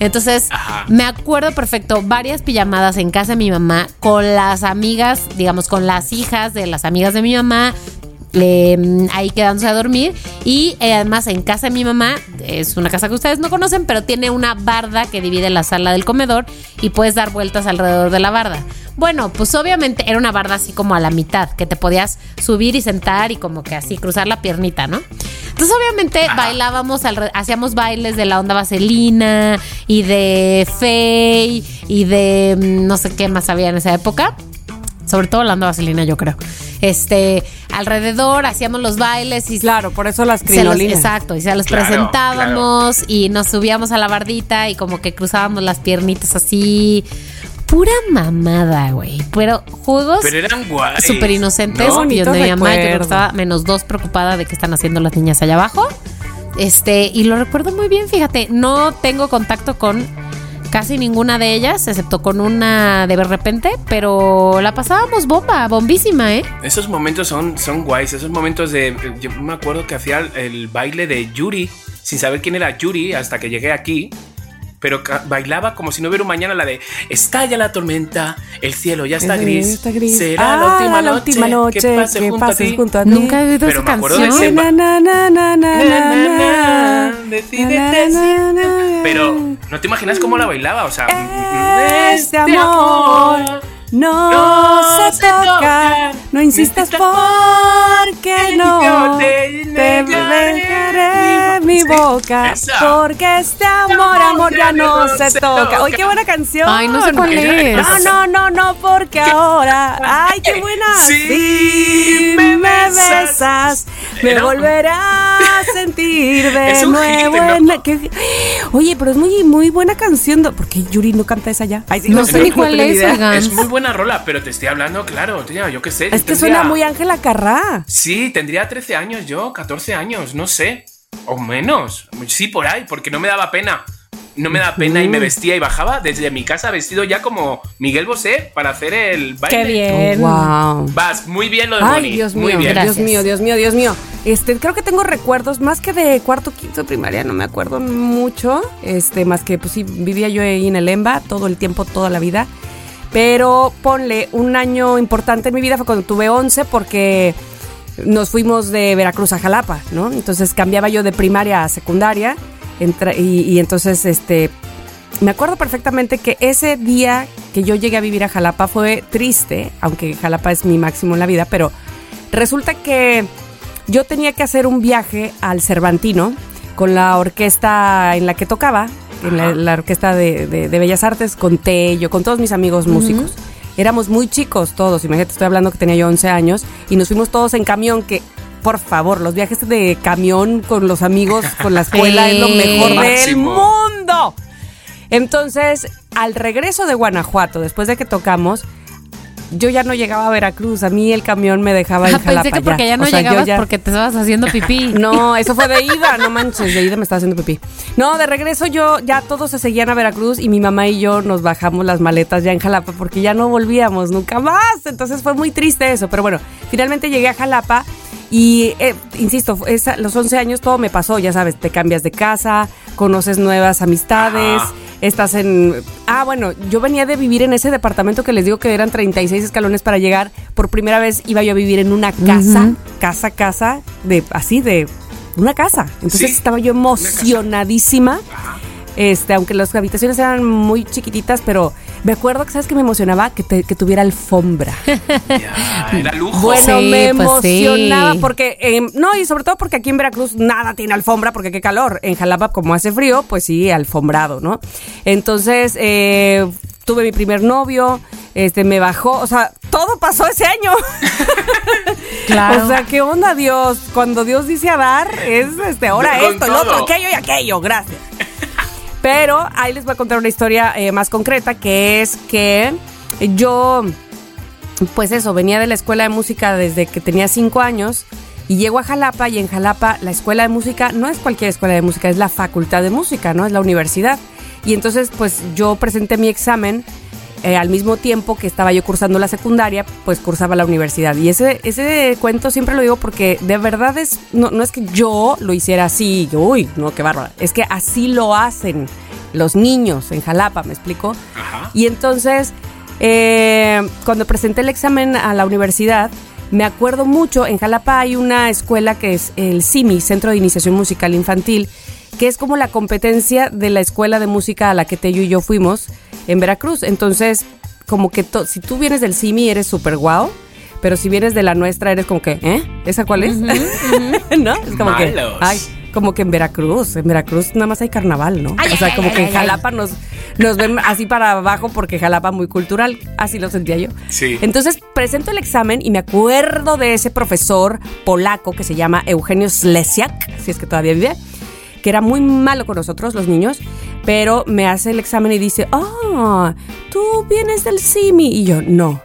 Entonces, Ajá. me acuerdo perfecto, varias pijamadas en casa de mi mamá con las amigas, digamos, con las hijas de las amigas de mi mamá, mm, ahí quedándose a dormir. Y eh, además en casa de mi mamá, es una casa que ustedes no conocen, pero tiene una barda que divide la sala del comedor y puedes dar vueltas alrededor de la barda. Bueno, pues obviamente era una barda así como a la mitad, que te podías subir y sentar y como que así cruzar la piernita, ¿no? Entonces obviamente bailábamos, hacíamos bailes de la onda vaselina y de Fey y de mm, no sé qué más había en esa época sobre todo la onda vaselina, yo creo. Este, alrededor hacíamos los bailes y Claro, por eso las los, crinolinas. exacto, y se los Claro, presentábamos y nos subíamos a la bardita y como que cruzábamos las piernitas así. Pura mamada, güey. Pero juegos Pero eran guays. súper inocentes. Y donde mi mamá, yo estaba menos dos preocupada de qué están haciendo las niñas allá abajo. Este, y lo recuerdo muy bien, fíjate. No tengo contacto con casi ninguna de ellas, excepto con una de repente, pero la pasábamos bomba, bombísima, ¿eh? Esos momentos son, son guays, esos momentos de... Yo me acuerdo que hacía el, baile de Yuri, sin saber quién era Yuri hasta que llegué aquí, pero bailaba como si no hubiera un mañana la de Estalla la tormenta, el cielo ya está Eh, gris, está gris. será Ah, la última la noche, última noche que pase que junto a junto a ti. Nunca he oído Pero esa me acuerdo de canción. Pero no te imaginas cómo la bailaba, o sea... Este amor no, no se se toca. toca. No insistas porque no te te dejaré mi boca. esa. Porque este amor, amor ya no se toca. ¡Ay, qué buena canción! Ay, no sé cuál es. No, no, no, no, porque ahora. ¡Ay, qué buena! Sí, Si me me besas. besas, me volverás a sentir de Es un nuevo. Oye, pero es muy, muy buena canción. ¿Por qué Yuri no canta esa ya? Ay, sí, No sé ni cuál es. Es muy buena rola, pero te estoy hablando, claro, tía, yo qué sé. Es que tendría- suena muy Ángela Carrá. Sí, tendría 13 años yo, 14 años, no sé. O menos. Sí, por ahí, porque no me daba pena. No me daba pena y me vestía y bajaba desde mi casa vestido ya como Miguel Bosé para hacer el baile. Qué bien. wow. Vas, muy bien lo de Ay, Bonnie. Dios mío, Muy bien. Gracias. Dios mío, Dios mío, Dios mío. Este, creo que tengo recuerdos más que de cuarto, quinto de primaria, no me acuerdo mucho. Este, más que pues sí, vivía yo ahí en el EMBA todo el tiempo, toda la vida. Pero ponle un año importante en mi vida fue cuando tuve 11 porque nos fuimos de Veracruz a Jalapa, ¿no? Entonces cambiaba yo de primaria a secundaria y, y entonces este me acuerdo perfectamente que ese día que yo llegué a vivir a Jalapa fue triste, aunque Jalapa es mi máximo en la vida, pero resulta que yo tenía que hacer un viaje al Cervantino con la orquesta en la que tocaba, en la, la orquesta de, de- de Bellas Artes, con Tello, con todos mis amigos músicos. Éramos muy chicos todos, imagínate, estoy hablando que tenía yo 11 años, y nos fuimos todos en camión, que por favor, los viajes de camión con los amigos, con la escuela, es lo mejor del mundo. Entonces, al regreso de Guanajuato, después de que tocamos, yo ya no llegaba a Veracruz. A mí el camión me dejaba en Ah, Jalapa. Pensé que porque ya no O sea, llegabas ya- porque te estabas haciendo pipí. No, eso fue de ida, no manches, de ida me estaba haciendo pipí. No, de regreso yo, ya todos se seguían a Veracruz y mi mamá y yo nos bajamos las maletas ya en Jalapa porque ya no volvíamos nunca más. Entonces fue muy triste eso, pero bueno, finalmente llegué a Jalapa y, eh, insisto, esa- los 11 años todo me pasó, ya sabes, te cambias de casa, conoces nuevas amistades, estás en... Ah, bueno, yo venía de vivir en ese departamento que les digo que eran 36 escalones para llegar. Por primera vez iba yo a vivir en una casa, casa, casa, de así, de una casa. Entonces Sí, estaba yo emocionadísima. Este, aunque las habitaciones eran muy chiquititas, pero me acuerdo que, ¿sabes que me emocionaba? Que, te- que tuviera alfombra. Ya, era lujo. Bueno, Sí, me pues sí. emocionaba porque, eh, no, y sobre todo porque aquí en Veracruz nada tiene alfombra porque qué calor. En Jalapa, como hace frío, pues sí, alfombrado, ¿no? Entonces, eh, tuve mi primer novio, este, me bajó, o sea, todo pasó ese año. Claro. O sea, ¿qué onda Dios? Cuando Dios dice a dar, es este, ahora esto, el otro, aquello y aquello, gracias. Pero ahí les voy a contar una historia eh, más concreta, que es que yo, pues eso, venía de la escuela de música desde que tenía cinco años y llego a Jalapa y en Jalapa la escuela de música no es cualquier escuela de música, es la facultad de música, ¿no? Es la universidad. Y entonces, pues yo presenté mi examen eh, al mismo tiempo que estaba yo cursando la secundaria, pues cursaba la universidad. Y ese, ese cuento siempre lo digo porque de verdad es, no, no es que yo lo hiciera así, uy, no, qué bárbara. Es que así lo hacen los niños en Jalapa, ¿me explico? Ajá. Y entonces, eh, cuando presenté el examen a la universidad, me acuerdo mucho, en Jalapa hay una escuela que es el CIMI, Centro de Iniciación Musical Infantil, que es como la competencia de la escuela de música a la que Tello y yo fuimos en Veracruz. Entonces, como que to- si tú vienes del CIMI eres súper guau, pero si vienes de la nuestra eres como que, ¿eh? ¿Esa cuál es? ¿No? Es como que, Malos. ay, como que en Veracruz, en Veracruz nada más hay carnaval, ¿no? Ay, o sea, ay, como ay, que en. Jalapa nos, nos ven así para abajo porque Jalapa muy cultural, así lo sentía yo. Sí. Entonces presento el examen y me acuerdo de ese profesor polaco que se llama Eugenio Slesiak, si es que todavía vive, que era muy malo con nosotros, los niños, pero me hace el examen y dice, ah, tú vienes del CIMI. Y yo, no,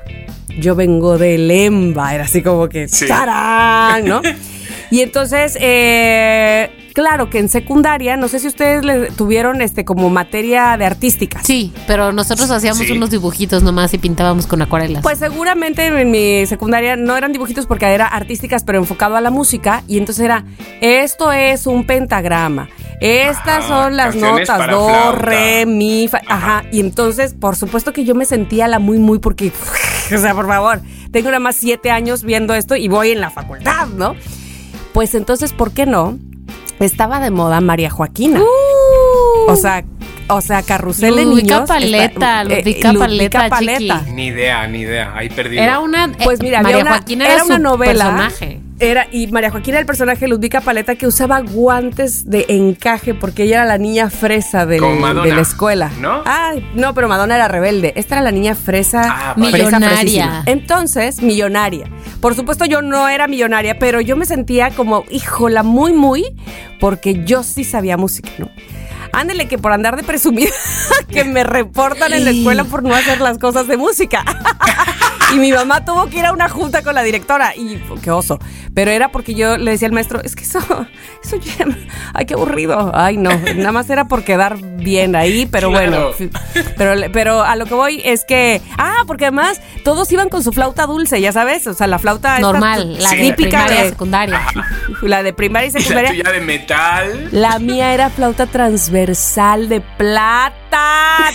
yo vengo del EMBA, era así como que, Sí. ¡tarán! ¿no? Y entonces, eh, claro que en secundaria, no sé si ustedes le tuvieron este como materia de artísticas. Sí, pero nosotros hacíamos Sí. unos dibujitos nomás y pintábamos con acuarelas. Pues seguramente en mi secundaria no eran dibujitos porque era artísticas, pero enfocado a la música. Y entonces era, esto es un pentagrama. Estas Ah, son las notas, do, flauta. re, mi, fa. Ajá. Y entonces, por supuesto que yo me sentía la muy, muy porque, o sea, por favor, tengo nada más siete años viendo esto y voy en la facultad, ¿no? Pues entonces, ¿por qué no? Estaba de moda María Joaquina. O sea, o sea, carrusel de Ludvica niños. Paleta, está- eh, Ludvica Ludvica Paleta, chiqui. Ni idea, ni idea. Ahí perdido. Era una. eh, Pues mira, María había una, Joaquina era, era, una novela. personaje. Era, y María Joaquina era el personaje de Ludvica Paleta que usaba guantes de encaje porque ella era la niña fresa del- Como Madonna, de la escuela. ¿no? Ay, no, pero Madonna era rebelde. Esta era la niña fresa. Ah, fresa, Millonaria. fresísima. Entonces, millonaria. Por supuesto, yo no era millonaria, pero yo me sentía como, híjola, muy, muy, porque yo sí sabía música, ¿no? Ándele que por andar de presumida que me reportan en la escuela por no hacer las cosas de música. Y mi mamá tuvo que ir a una junta con la directora. Y qué oso. Pero era porque yo le decía al maestro, es que eso, eso ya, ay, qué aburrido. Ay, no, nada más era por quedar bien ahí, pero Claro. bueno. Pero, pero a lo que voy es que, ah, porque además todos iban con su flauta dulce, ya sabes, o sea, la flauta esta Normal, la Sí. de típica primaria, de, secundaria. la de primaria y Y la secundaria. tuya de metal. La mía era flauta transversal de plata.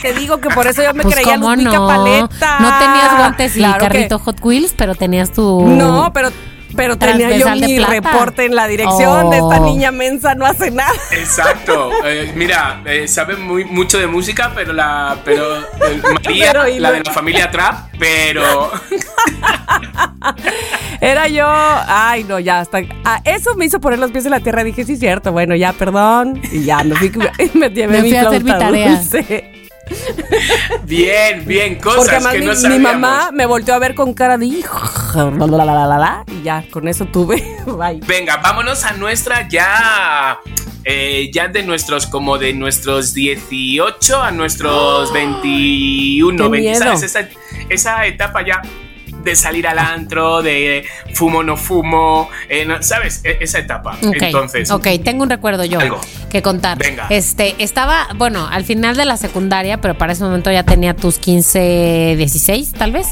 Te digo que por eso yo me Pues creía Ludvica no. Paleta. No tenías guantes y Que- carrito Hot Wheels, pero tenías tu. No, pero Pero tenía yo mi reporte en la dirección de esta Oh. niña mensa no hace nada. Exacto. Eh, mira, eh, sabe muy, mucho de música, pero la. Pero. eh, María, Pero, la de la familia Trap, pero. Era yo, ay no, ya hasta ah, eso me hizo poner los pies en la tierra. Dije, sí, cierto, bueno, ya, perdón. Y ya me fui, me llevé Me mi fui a hacer mi tarea. dulce. Bien, bien, Porque cosas además que mi, no mi sabíamos. mamá me volteó a ver con cara de hijo. Y ya, con eso tuve. Bye. Venga, vámonos a nuestra ya. eh, ya de nuestros, como de nuestros 18 a nuestros 21, ¡Qué 20, miedo! ¿sabes? Esa, esa etapa ya de salir al antro, de fumo, no fumo, eh, no- ¿sabes? E- esa etapa. Ok, Entonces, ok, tengo un recuerdo yo Algo. que contar. Venga. Este, estaba, bueno, al final de la secundaria, pero para ese momento ya tenía tus 15, 16, tal vez.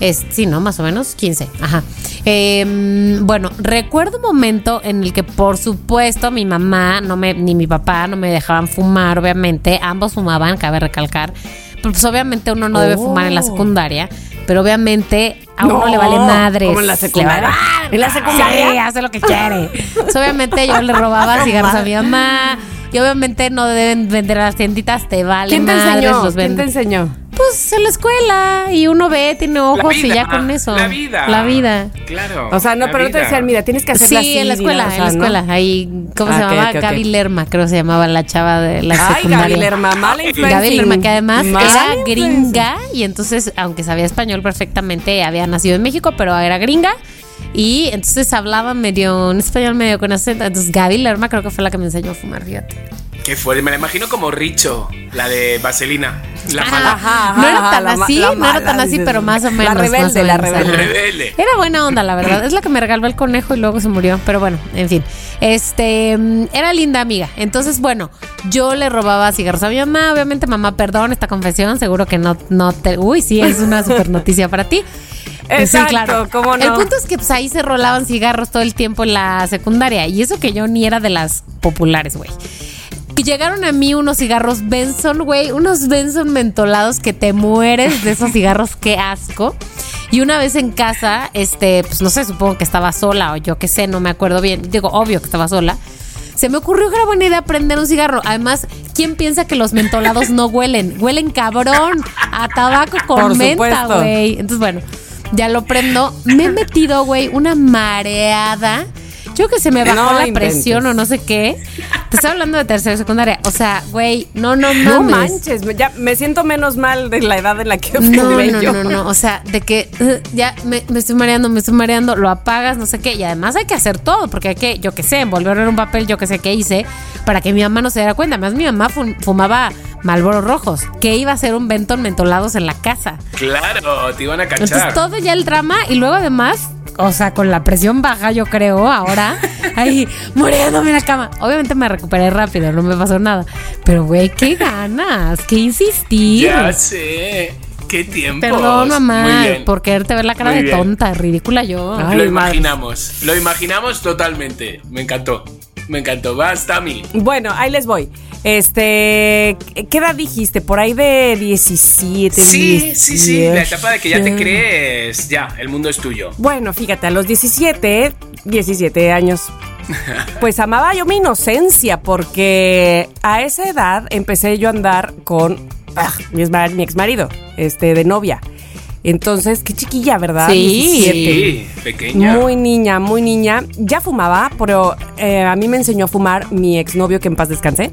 Es, sí, ¿no? Más o menos, 15. Ajá. Eh, bueno, recuerdo un momento en el que, por supuesto, mi mamá no me, ni mi papá no me dejaban fumar, obviamente. Ambos fumaban, cabe recalcar. Pero pues obviamente uno no debe Oh. fumar en la secundaria. Pero obviamente a uno No, le vale madres. como en la vale- secundaria. ¡Ah! ¿En la secundaria? Sí, hace lo que quiere. Pues, obviamente yo le robaba cigarros a mi mamá. Y obviamente no deben vender a las tienditas, te vale ¿Quién te madres, enseñó? los ¿Quién te enseñó? Pues en la escuela y uno ve, tiene ojos y ya con eso. La vida. La vida. Claro. O sea, no, pero no te decían, mira, tienes que hacerla Sí, así. en la escuela, o en la escuela. Ahí, ¿cómo Ah, se ok, llamaba? ok, ok. Gaby Lerma, creo que se llamaba la chava de la Ay, secundaria. Gaby Lerma, mala influencia. Gaby Lerma, que además Mala era influencia. gringa y entonces, aunque sabía español perfectamente, había nacido en México, pero era gringa. Y entonces hablaba medio, un español medio con acento. Entonces Gaby Lerma creo que fue la que me enseñó a fumar, fíjate. Qué fuerte. Me la imagino como Richo, la de Vaselina. La Ah, mala. Ajá, no era tan la así, la no era tan así, pero más o La menos. rebelde, más o la rebelde. Rebelde. Era buena onda, la verdad. Es la que me regaló el conejo y luego se murió. Pero bueno, en fin. Este, mm, era linda amiga. Entonces, bueno, yo le robaba cigarros a mi mamá. Obviamente, mamá, perdón esta confesión. Seguro que no, no te. Uy, sí, es una super noticia para ti. Exacto, ¿cómo no? El punto es que pues, ahí se rolaban cigarros todo el tiempo en la secundaria. Y eso que yo ni era de las populares, güey. Y llegaron a mí unos cigarros Benson, güey, unos Benson mentolados que te mueres de esos cigarros, qué asco. Y una vez en casa, este, pues no sé, supongo que estaba sola o yo qué sé, no me acuerdo bien. Digo, obvio que estaba sola. Se me ocurrió que era buena idea prender un cigarro. Además, ¿quién piensa que los mentolados no huelen? Huelen cabrón a tabaco con Por menta, güey. Entonces, bueno, ya lo prendo. Me he metido, güey, una mareada. Yo que se me bajó No la inventes. presión o no sé qué. Te estoy hablando de tercera y secundaria. O sea, güey, no, no mames. No manches, ya me siento menos mal de la edad en la que No, no, yo. no, no. O sea, de que uh, ya me, me estoy mareando, me estoy mareando, lo apagas, no sé qué. Y además hay que hacer todo, porque hay que, yo qué sé, envolverlo en un papel, yo qué sé qué hice, para que mi mamá no se diera cuenta. Además, mi mamá fu- fumaba malboros rojos, que iba a ser un ventón mentolados en la casa. Claro, te iban a cachar. Entonces todo ya el drama y luego además, o sea, con la presión baja yo creo ahora, ahí muriéndome en la cama. Obviamente me recuperé rápido, no me pasó nada. Pero güey, qué ganas, qué insistir. Ya sé. Qué tiempo. Perdón, mamá, por quererte ver la cara Muy de bien. tonta, ridícula yo. Ay, lo madre. imaginamos. Lo imaginamos totalmente. Me encantó. Me encantó. Vas, Tami. Bueno, ahí les voy. Este, ¿qué edad dijiste? Por ahí de 17, Sí, sí, sí. La 18. etapa de que ya te crees. Ya, el mundo es tuyo. Bueno, fíjate, a los 17, 17 años, pues amaba yo mi inocencia porque a esa edad empecé yo a andar con mi, exma- mi ex marido, este, de novia. Entonces, qué chiquilla, ¿verdad? Sí. 17. Sí, pequeña. Muy niña, muy niña. Ya fumaba, pero eh, a mí me enseñó a fumar mi exnovio, que en paz descansé.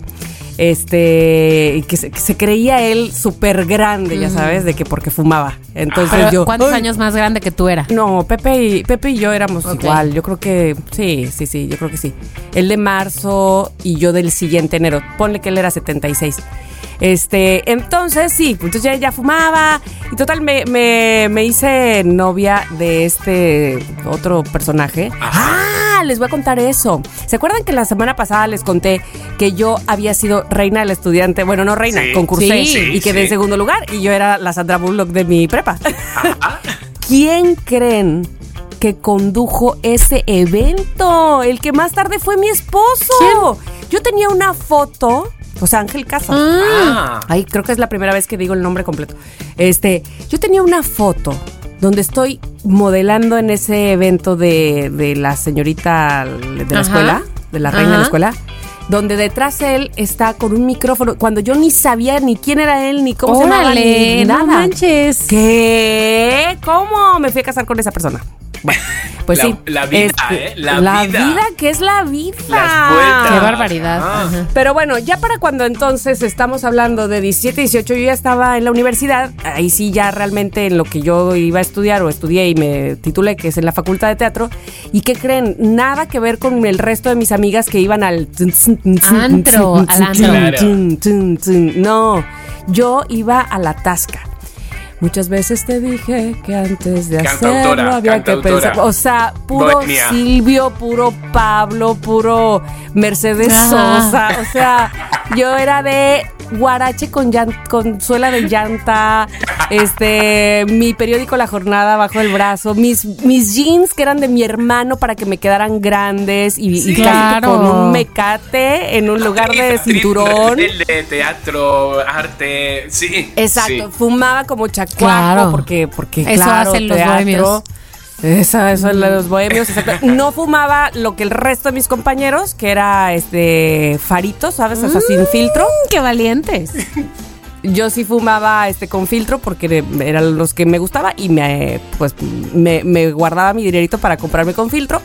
Este, y que se, que se creía él súper grande, ya sabes, de que porque fumaba. Entonces Pero, yo. ¿Cuántos años más grande que tú era? No, Pepe y, Pepe y yo éramos igual. Yo creo que sí, sí, sí, yo creo que sí. Él de marzo y yo del siguiente enero. Ponle que él era 76. Este, entonces sí, entonces ya, ya fumaba y total me, me, me hice novia de este otro personaje. Ah, les voy a contar eso. ¿Se acuerdan que la semana pasada les conté que yo había sido reina del estudiante? Bueno, no reina, Sí. concursé Sí, y quedé sí. en segundo lugar y yo era la Sandra Bullock de mi prepa. Ajá. ¿Quién creen que condujo ese evento? El que más tarde fue mi esposo. Yo tenía una foto, o sea, Ángel Casas. Ah. Ay, creo que es la primera vez que digo el nombre completo. Este, yo tenía una foto donde estoy modelando en ese evento de, de la señorita de la Ajá. escuela, de la reina de la escuela, donde detrás de él está con un micrófono, cuando yo ni sabía ni quién era él, ni cómo se llamaba, ni no nada. manches. ¿Qué? ¿Cómo me fui a casar con esa persona? Bueno, pues La- sí. la vida, ¿eh? La vida. vida, que es la vida. Las. Qué barbaridad. Ah. Pero bueno, ya para cuando entonces estamos hablando de 17, 18, yo ya estaba en la universidad, ahí sí ya realmente en lo que yo iba a estudiar o estudié y me titulé, que es en la Facultad de Teatro, y que creen, nada que ver con el resto de mis amigas que iban al... Antro, al antro. No, yo iba a la tasca. Muchas veces te dije que antes de Cantautora, hacerlo había que pensar. O sea, puro Bohemia. Silvio, puro Pablo, puro Mercedes. Sosa. O sea, yo era de guarache con, con suela de llanta, este, mi periódico La Jornada bajo el brazo, mis, mis jeans que eran de mi hermano para que me quedaran grandes y, Sí. Claro. con un mecate en un lugar de cinturón. De teatro, arte, sí. Exacto, sí. fumaba como chacuaco Claro. porque, porque Eso claro, hacen los teatro. bohemios. Eso, eso es los bohemios, exacto. No fumaba lo que el resto de mis compañeros, que era este farito, ¿sabes? O sea, sin filtro. Mm, Qué valientes. Yo sí fumaba este con filtro porque eran los que me gustaba y me pues me, me guardaba mi dinerito para comprarme con filtro.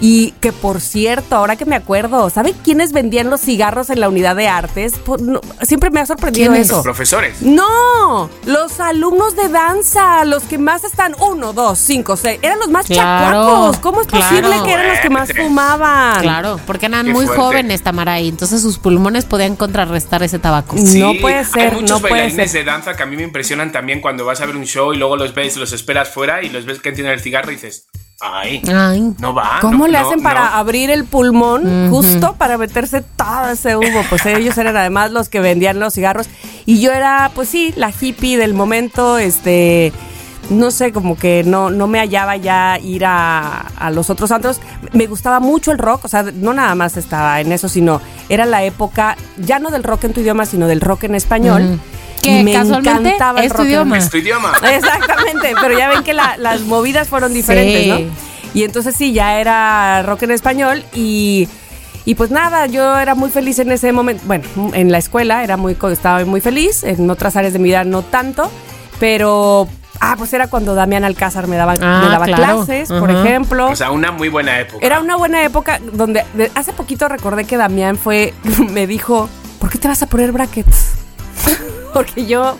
Y que por cierto, ahora que me acuerdo, ¿saben quiénes vendían los cigarros en la unidad de artes? Por- no, siempre me ha sorprendido ¿Quiénes? eso. Los profesores. No, los alumnos de danza, los que más están, uno, dos, cinco, seis, eran los más Claro, chacuacos. ¿Cómo es posible que eran los que más fumaban? Claro, porque eran Qué muy fuerte. jóvenes Tamaray, entonces sus pulmones podían contrarrestar ese tabaco. No puede ser, Hay muchos no puede bailarines ser. de danza que a mí me impresionan también cuando vas a ver un show y luego los ves, los esperas fuera y los ves que encienden el cigarro y dices, ay, Ay. no va. ¿Cómo no- le hacen no". para abrir el pulmón justo para meterse todo ese humo? Pues ellos eran además los que vendían los cigarros. Y yo era, pues sí, la hippie del momento, este. No sé, como que no, no me hallaba ya ir a, a los otros antros. Me gustaba mucho el rock, o sea, no nada más estaba en eso, sino era la época, ya no del rock en tu idioma, sino del rock en español. Que me casualmente encantaba el es tu rock idioma. Es tu idioma. Exactamente, pero ya ven que la- las movidas fueron diferentes, Sí. ¿no? Y entonces sí, ya era rock en español y, y pues nada, yo era muy feliz en ese momento. Bueno, en la escuela era muy, estaba muy feliz, en otras áreas de mi vida no tanto, pero... Ah, pues era cuando Damián Alcázar me daba, Ah, me daba claro. clases, por ejemplo. O sea, una muy buena época. Era una buena época donde de- hace poquito recordé que Damián fue, me dijo, ¿por qué te vas a poner brackets? porque yo,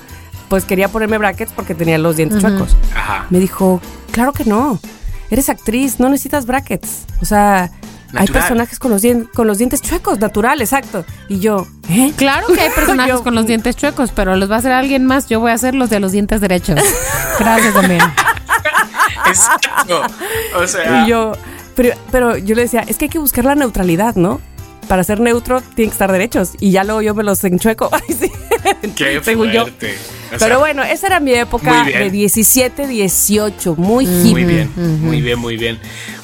pues quería ponerme brackets porque tenía los dientes chuecos. Ajá. Me dijo, claro que no, eres actriz, no necesitas brackets. O sea, hay personajes con los, con los dientes chuecos, natural, exacto. Y yo, ¿eh? Claro que hay personajes Yo- con los dientes chuecos, pero los va a hacer alguien más. Yo voy a hacer los de los dientes derechos. Gracias también. Exacto. O sea, Y yo, pero, pero yo le decía, es que hay que buscar la neutralidad, ¿no? Para ser neutro tienen que estar derechos. Y ya luego yo me los enchueco. Ay, sí. qué Según yo. fuerte. O sea, Pero bueno, esa era mi época de 17, 18, muy hippie. Muy bien, muy bien, muy bien.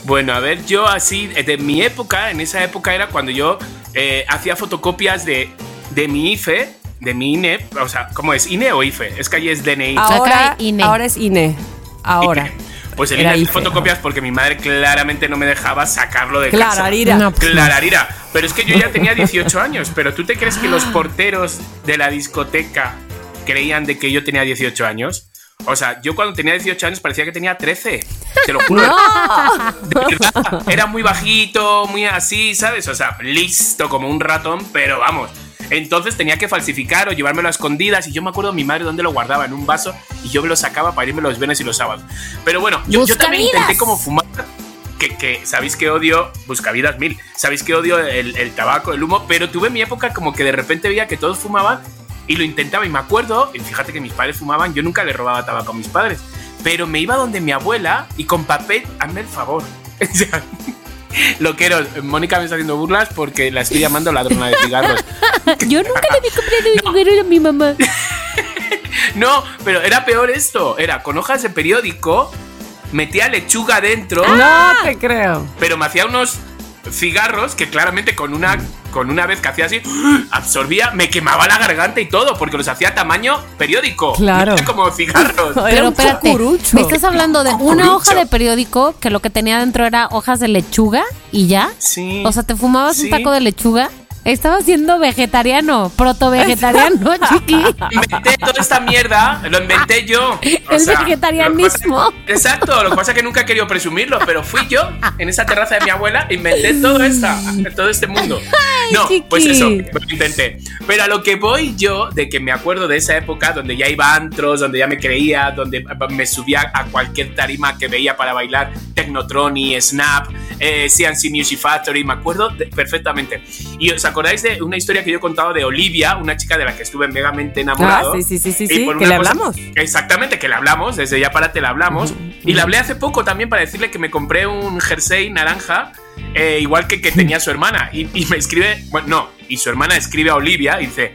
Bueno, a ver, yo así, eh, de mi época, en esa época era cuando yo eh, hacía fotocopias de, de mi IFE, de mi INE, o sea, ¿cómo es? ¿INE o IFE? Es que ahí es DNI. Ahora, Acá INE. ahora es INE. Ahora. INE. Pues el Era INE fotocopias porque mi madre claramente no me dejaba sacarlo de Claro, casa. Arira. No, pues, Clararira. Pero es que yo ya tenía 18 años. Pero ¿tú te crees que los porteros de la discoteca creían de que yo tenía 18 años? O sea, yo cuando tenía 18 años parecía que tenía 13. Te lo juro. De verdad. Era muy bajito, muy así, ¿sabes? O sea, listo como un ratón, pero vamos. Entonces tenía que falsificar o llevármelo a escondidas. Y yo me acuerdo mi madre dónde lo guardaba, en un vaso. Y yo me lo sacaba para irme los viernes y los sábados. Pero bueno, yo, yo también intenté como fumar. Que, que sabéis que odio, buscavidas mil, sabéis que odio el, el tabaco, el humo, pero tuve mi época como que de repente veía que todos fumaban y lo intentaba y me acuerdo, y fíjate que mis padres fumaban, yo nunca le robaba tabaco a mis padres, pero me iba donde mi abuela y con papel, hazme el favor. O sea, Lo quiero, Mónica me está haciendo burlas porque la estoy llamando ladrona de cigarros. Yo nunca le di comprado dinero a mi mamá. No, pero era peor esto, era con hojas de periódico, metía lechuga dentro, No te creo. pero me hacía unos cigarros que claramente con una, con una vez que hacía así, absorbía, me quemaba la garganta y todo, porque los hacía a tamaño periódico. Claro. No era como cigarros. Era Pero un espérate, cucurucho. me estás hablando de una hoja de periódico que lo que tenía dentro era hojas de lechuga y ya. Sí. O sea, te fumabas un taco de lechuga. Estabas siendo vegetariano, proto-vegetariano, chiqui. Inventé toda esta mierda, lo inventé yo. O El sea, vegetarianismo. lo que exacto, lo que pasa es que nunca he querido presumirlo, pero fui yo en esa terraza de mi abuela, inventé todo, esta, todo este mundo. No, chiqui. pues eso, lo intenté. Pero a lo que voy yo, de que me acuerdo de esa época donde ya iba a antros, donde ya me creía, donde me subía a cualquier tarima que veía para bailar, Technotroni, Snap, eh, CNC Music Factory, me acuerdo de- perfectamente. Y os acordáis de una historia que yo he contado de Olivia, una chica de la que estuve megamente enamorado. Ah, sí, sí, sí, sí, sí, por que le cosa- hablamos. Exactamente, que le hablamos, desde ya para te le hablamos. Y le hablé hace poco también para decirle que me compré un jersey naranja, eh, igual que que tenía su hermana. Y, y me escribe, bueno, no, y su hermana escribe a Olivia y dice,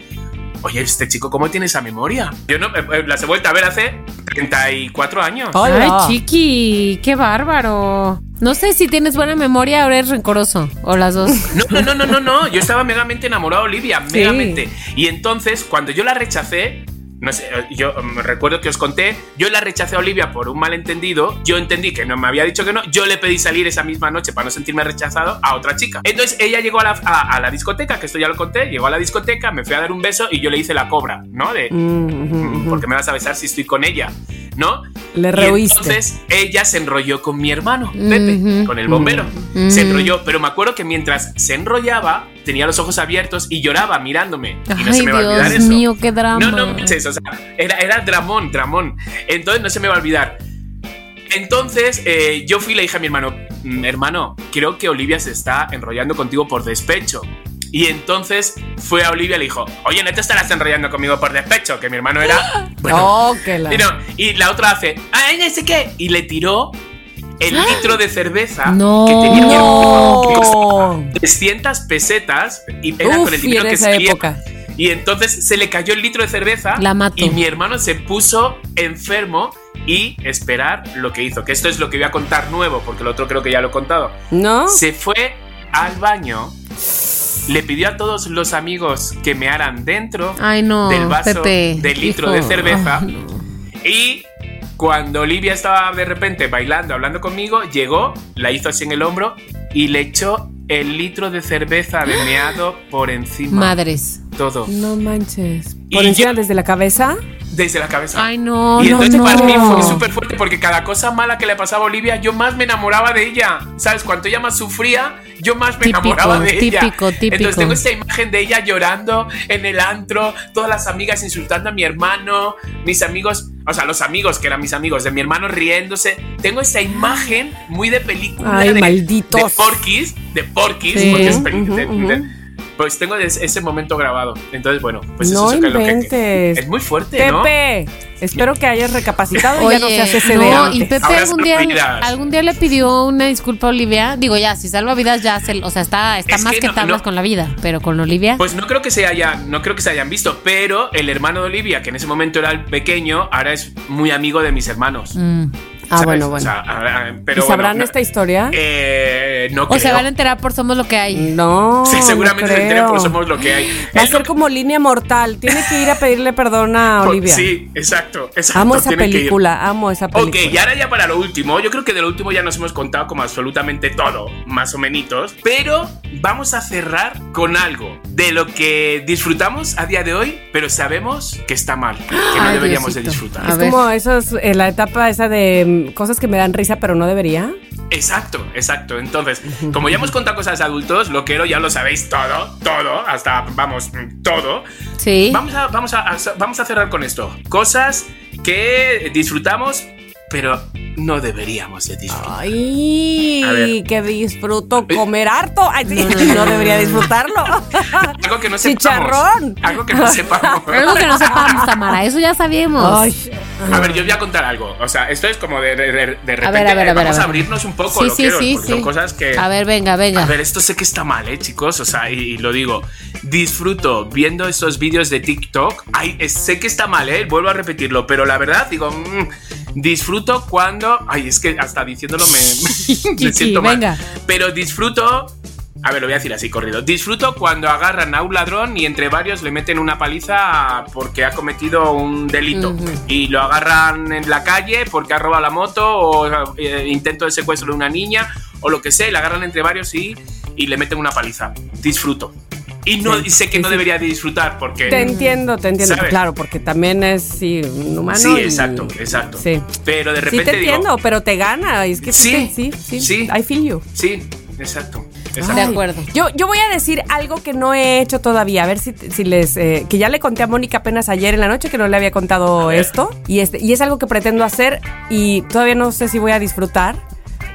oye, este chico, ¿cómo tiene esa memoria? Yo no, eh, eh, las he vuelto a ver hace 34 años. Hola. Ay, chiqui, qué bárbaro. No sé si tienes buena memoria o eres rencoroso, o las dos. No, no, no, no, no, no. Yo estaba megamente enamorado de Olivia, megamente. Y entonces, cuando yo la rechacé, no sé, yo mm, recuerdo que os conté, yo la rechacé a Olivia por un malentendido. Yo entendí que no me había dicho que no. Yo le pedí salir esa misma noche para no sentirme rechazado a otra chica. Entonces ella llegó a la, a, a la discoteca, que esto ya lo conté. Llegó a la discoteca, me fui a dar un beso y yo le hice la cobra, ¿no? De, Mm, mm, porque me vas a besar si estoy con ella, ¿no? Le rehuiste. entonces ella se enrolló con mi hermano, Pepe, con el bombero. Se enrolló, pero me acuerdo que mientras se enrollaba, tenía los ojos abiertos y lloraba mirándome. Y no Ay, se me va a olvidar Dios eso. mío, qué drama. No, no manches, o sea, era, era dramón, dramón. Entonces no se me va a olvidar. Entonces eh, yo fui y le dije a mi hermano, "Mm, hermano, creo que Olivia se está enrollando contigo por despecho. Y entonces fue a Olivia y le dijo, oye, no te estarás enrollando conmigo por despecho, que mi hermano era... Bueno, Oh, que la- y, no, y la otra hace, ¡ay, no sé qué! Y le tiró el litro de cerveza No. que tenía mi hermano, que No. costaba 300 pesetas y era Uf, con el dinero que esa salía. época. Y entonces se le cayó el litro de cerveza La y mi hermano se puso enfermo y esperar lo que hizo, que esto es lo que voy a contar nuevo, porque el otro creo que ya lo he contado. ¿No? Se fue al baño, le pidió a todos los amigos que me haran dentro Ay, no, del vaso Pepe. de litro hijo. de cerveza. Ay, no. Y cuando Olivia estaba de repente bailando, hablando conmigo, llegó, la hizo así en el hombro y le echó el litro de cerveza de meado por encima. Madres. Todo. No manches. Y ¿Por encima yo- desde la cabeza? Desde la cabeza. Ay, no, y no, entonces no. para mí fue súper fuerte porque cada cosa mala que le pasaba a Olivia, yo más me enamoraba de ella. ¿Sabes? Cuanto ella más sufría, yo más me Típico, enamoraba de ella. típico, típico. Entonces tengo esta imagen de ella llorando en el antro, todas las amigas insultando a mi hermano, mis amigos, o sea, los amigos que eran mis amigos de mi hermano riéndose. Tengo esta imagen muy de película Ay, de, malditos. de Porky's, de Porky's, Sí. porque es Ujú, de- ujú. de- pues tengo ese momento grabado. Entonces, bueno, pues no eso es lo que- es muy fuerte, ¿no? Pepe, espero que hayas recapacitado y ya no Oye, seas ese de no, antes. y Pepe algún día, algún día le pidió una disculpa a Olivia. Digo, ya, si salva vidas ya se, o sea, está, está Es más que que, no- tablas no. con la vida, pero con Olivia. Pues no creo que se haya, no creo que se hayan visto, pero el hermano de Olivia, que en ese momento era el pequeño, ahora es muy amigo de mis hermanos. Mm. Ah, ¿sabes? bueno, O bueno. sea, ahora- pero ¿Y sabrán bueno, no- esta historia? Eh, no o creo. se van a enterar por Somos lo que hay. No. Sí, seguramente no se enteren creo. porque somos lo que hay. Va a ser como línea mortal. Tiene que ir a pedirle perdón a por- Olivia. Sí, exacto, exacto. Amo esa ir. película, amo esa película. Ok, y ahora ya para lo último, yo creo que de lo último ya nos hemos contado como absolutamente todo, más o menos, pero vamos a cerrar con algo de lo que disfrutamos a día de hoy, pero sabemos que está mal, que no Ay, deberíamos de Diosito. disfrutar. A Es como esos, eh, la etapa esa de cosas que me dan risa pero no debería. Exacto, exacto. Entonces, como ya hemos contado cosas de adultos, lo quiero, ya lo sabéis todo, todo, hasta, vamos, todo. Sí. Vamos a, vamos a, a- vamos a cerrar con esto. Cosas que disfrutamos, pero no deberíamos de disfrutar. A Ay, ver. que disfruto comer harto. Ay, No, no, no, no, no. debería disfrutarlo. Algo que no sepamos. Chicharrón. Algo que no sepamos. Algo que no sepamos, Tamara, eso ya sabíamos. Ay, A ver, yo voy a contar algo. O sea, esto es como de, de, de- repente. A ver, a ver, a ver, vamos a a, abrirnos un poco, sí, lo sí, quiero, sí, son cosas que. A ver, venga, venga. A ver, esto sé que está mal, ¿eh, chicos? O sea, y, y lo digo. Disfruto viendo estos vídeos de TikTok. Ay, es- sé que está mal, ¿eh? Vuelvo a repetirlo, pero la verdad, digo, mm, disfruto cuando. Ay, es que hasta diciéndolo me, siento mal. venga. Pero disfruto A ver, lo voy a decir así corrido. Disfruto cuando agarran a un ladrón y entre varios le meten una paliza porque ha cometido un delito. Y lo agarran en la calle porque ha robado la moto o eh, intento de secuestro de una niña o lo que sea. Y la agarran entre varios y, y le meten una paliza. Disfruto. Y, no, Sí, y sé que sí, no sí. debería de disfrutar porque... Te entiendo, te entiendo. ¿Sabes? Claro, porque también es sí, un humano. Sí, y- exacto, exacto. Sí. Pero de Sí repente te digo, entiendo, pero te gana. Es que sí, Sí, te- sí, sí, sí. I feel you. Sí, exacto. exacto. De acuerdo. Yo, yo voy a decir algo que no he hecho todavía. A ver si, si les. eh, que ya le conté a Mónica apenas ayer en la noche que no le había contado esto. Y, este, y es algo que pretendo hacer y todavía no sé si voy a disfrutar.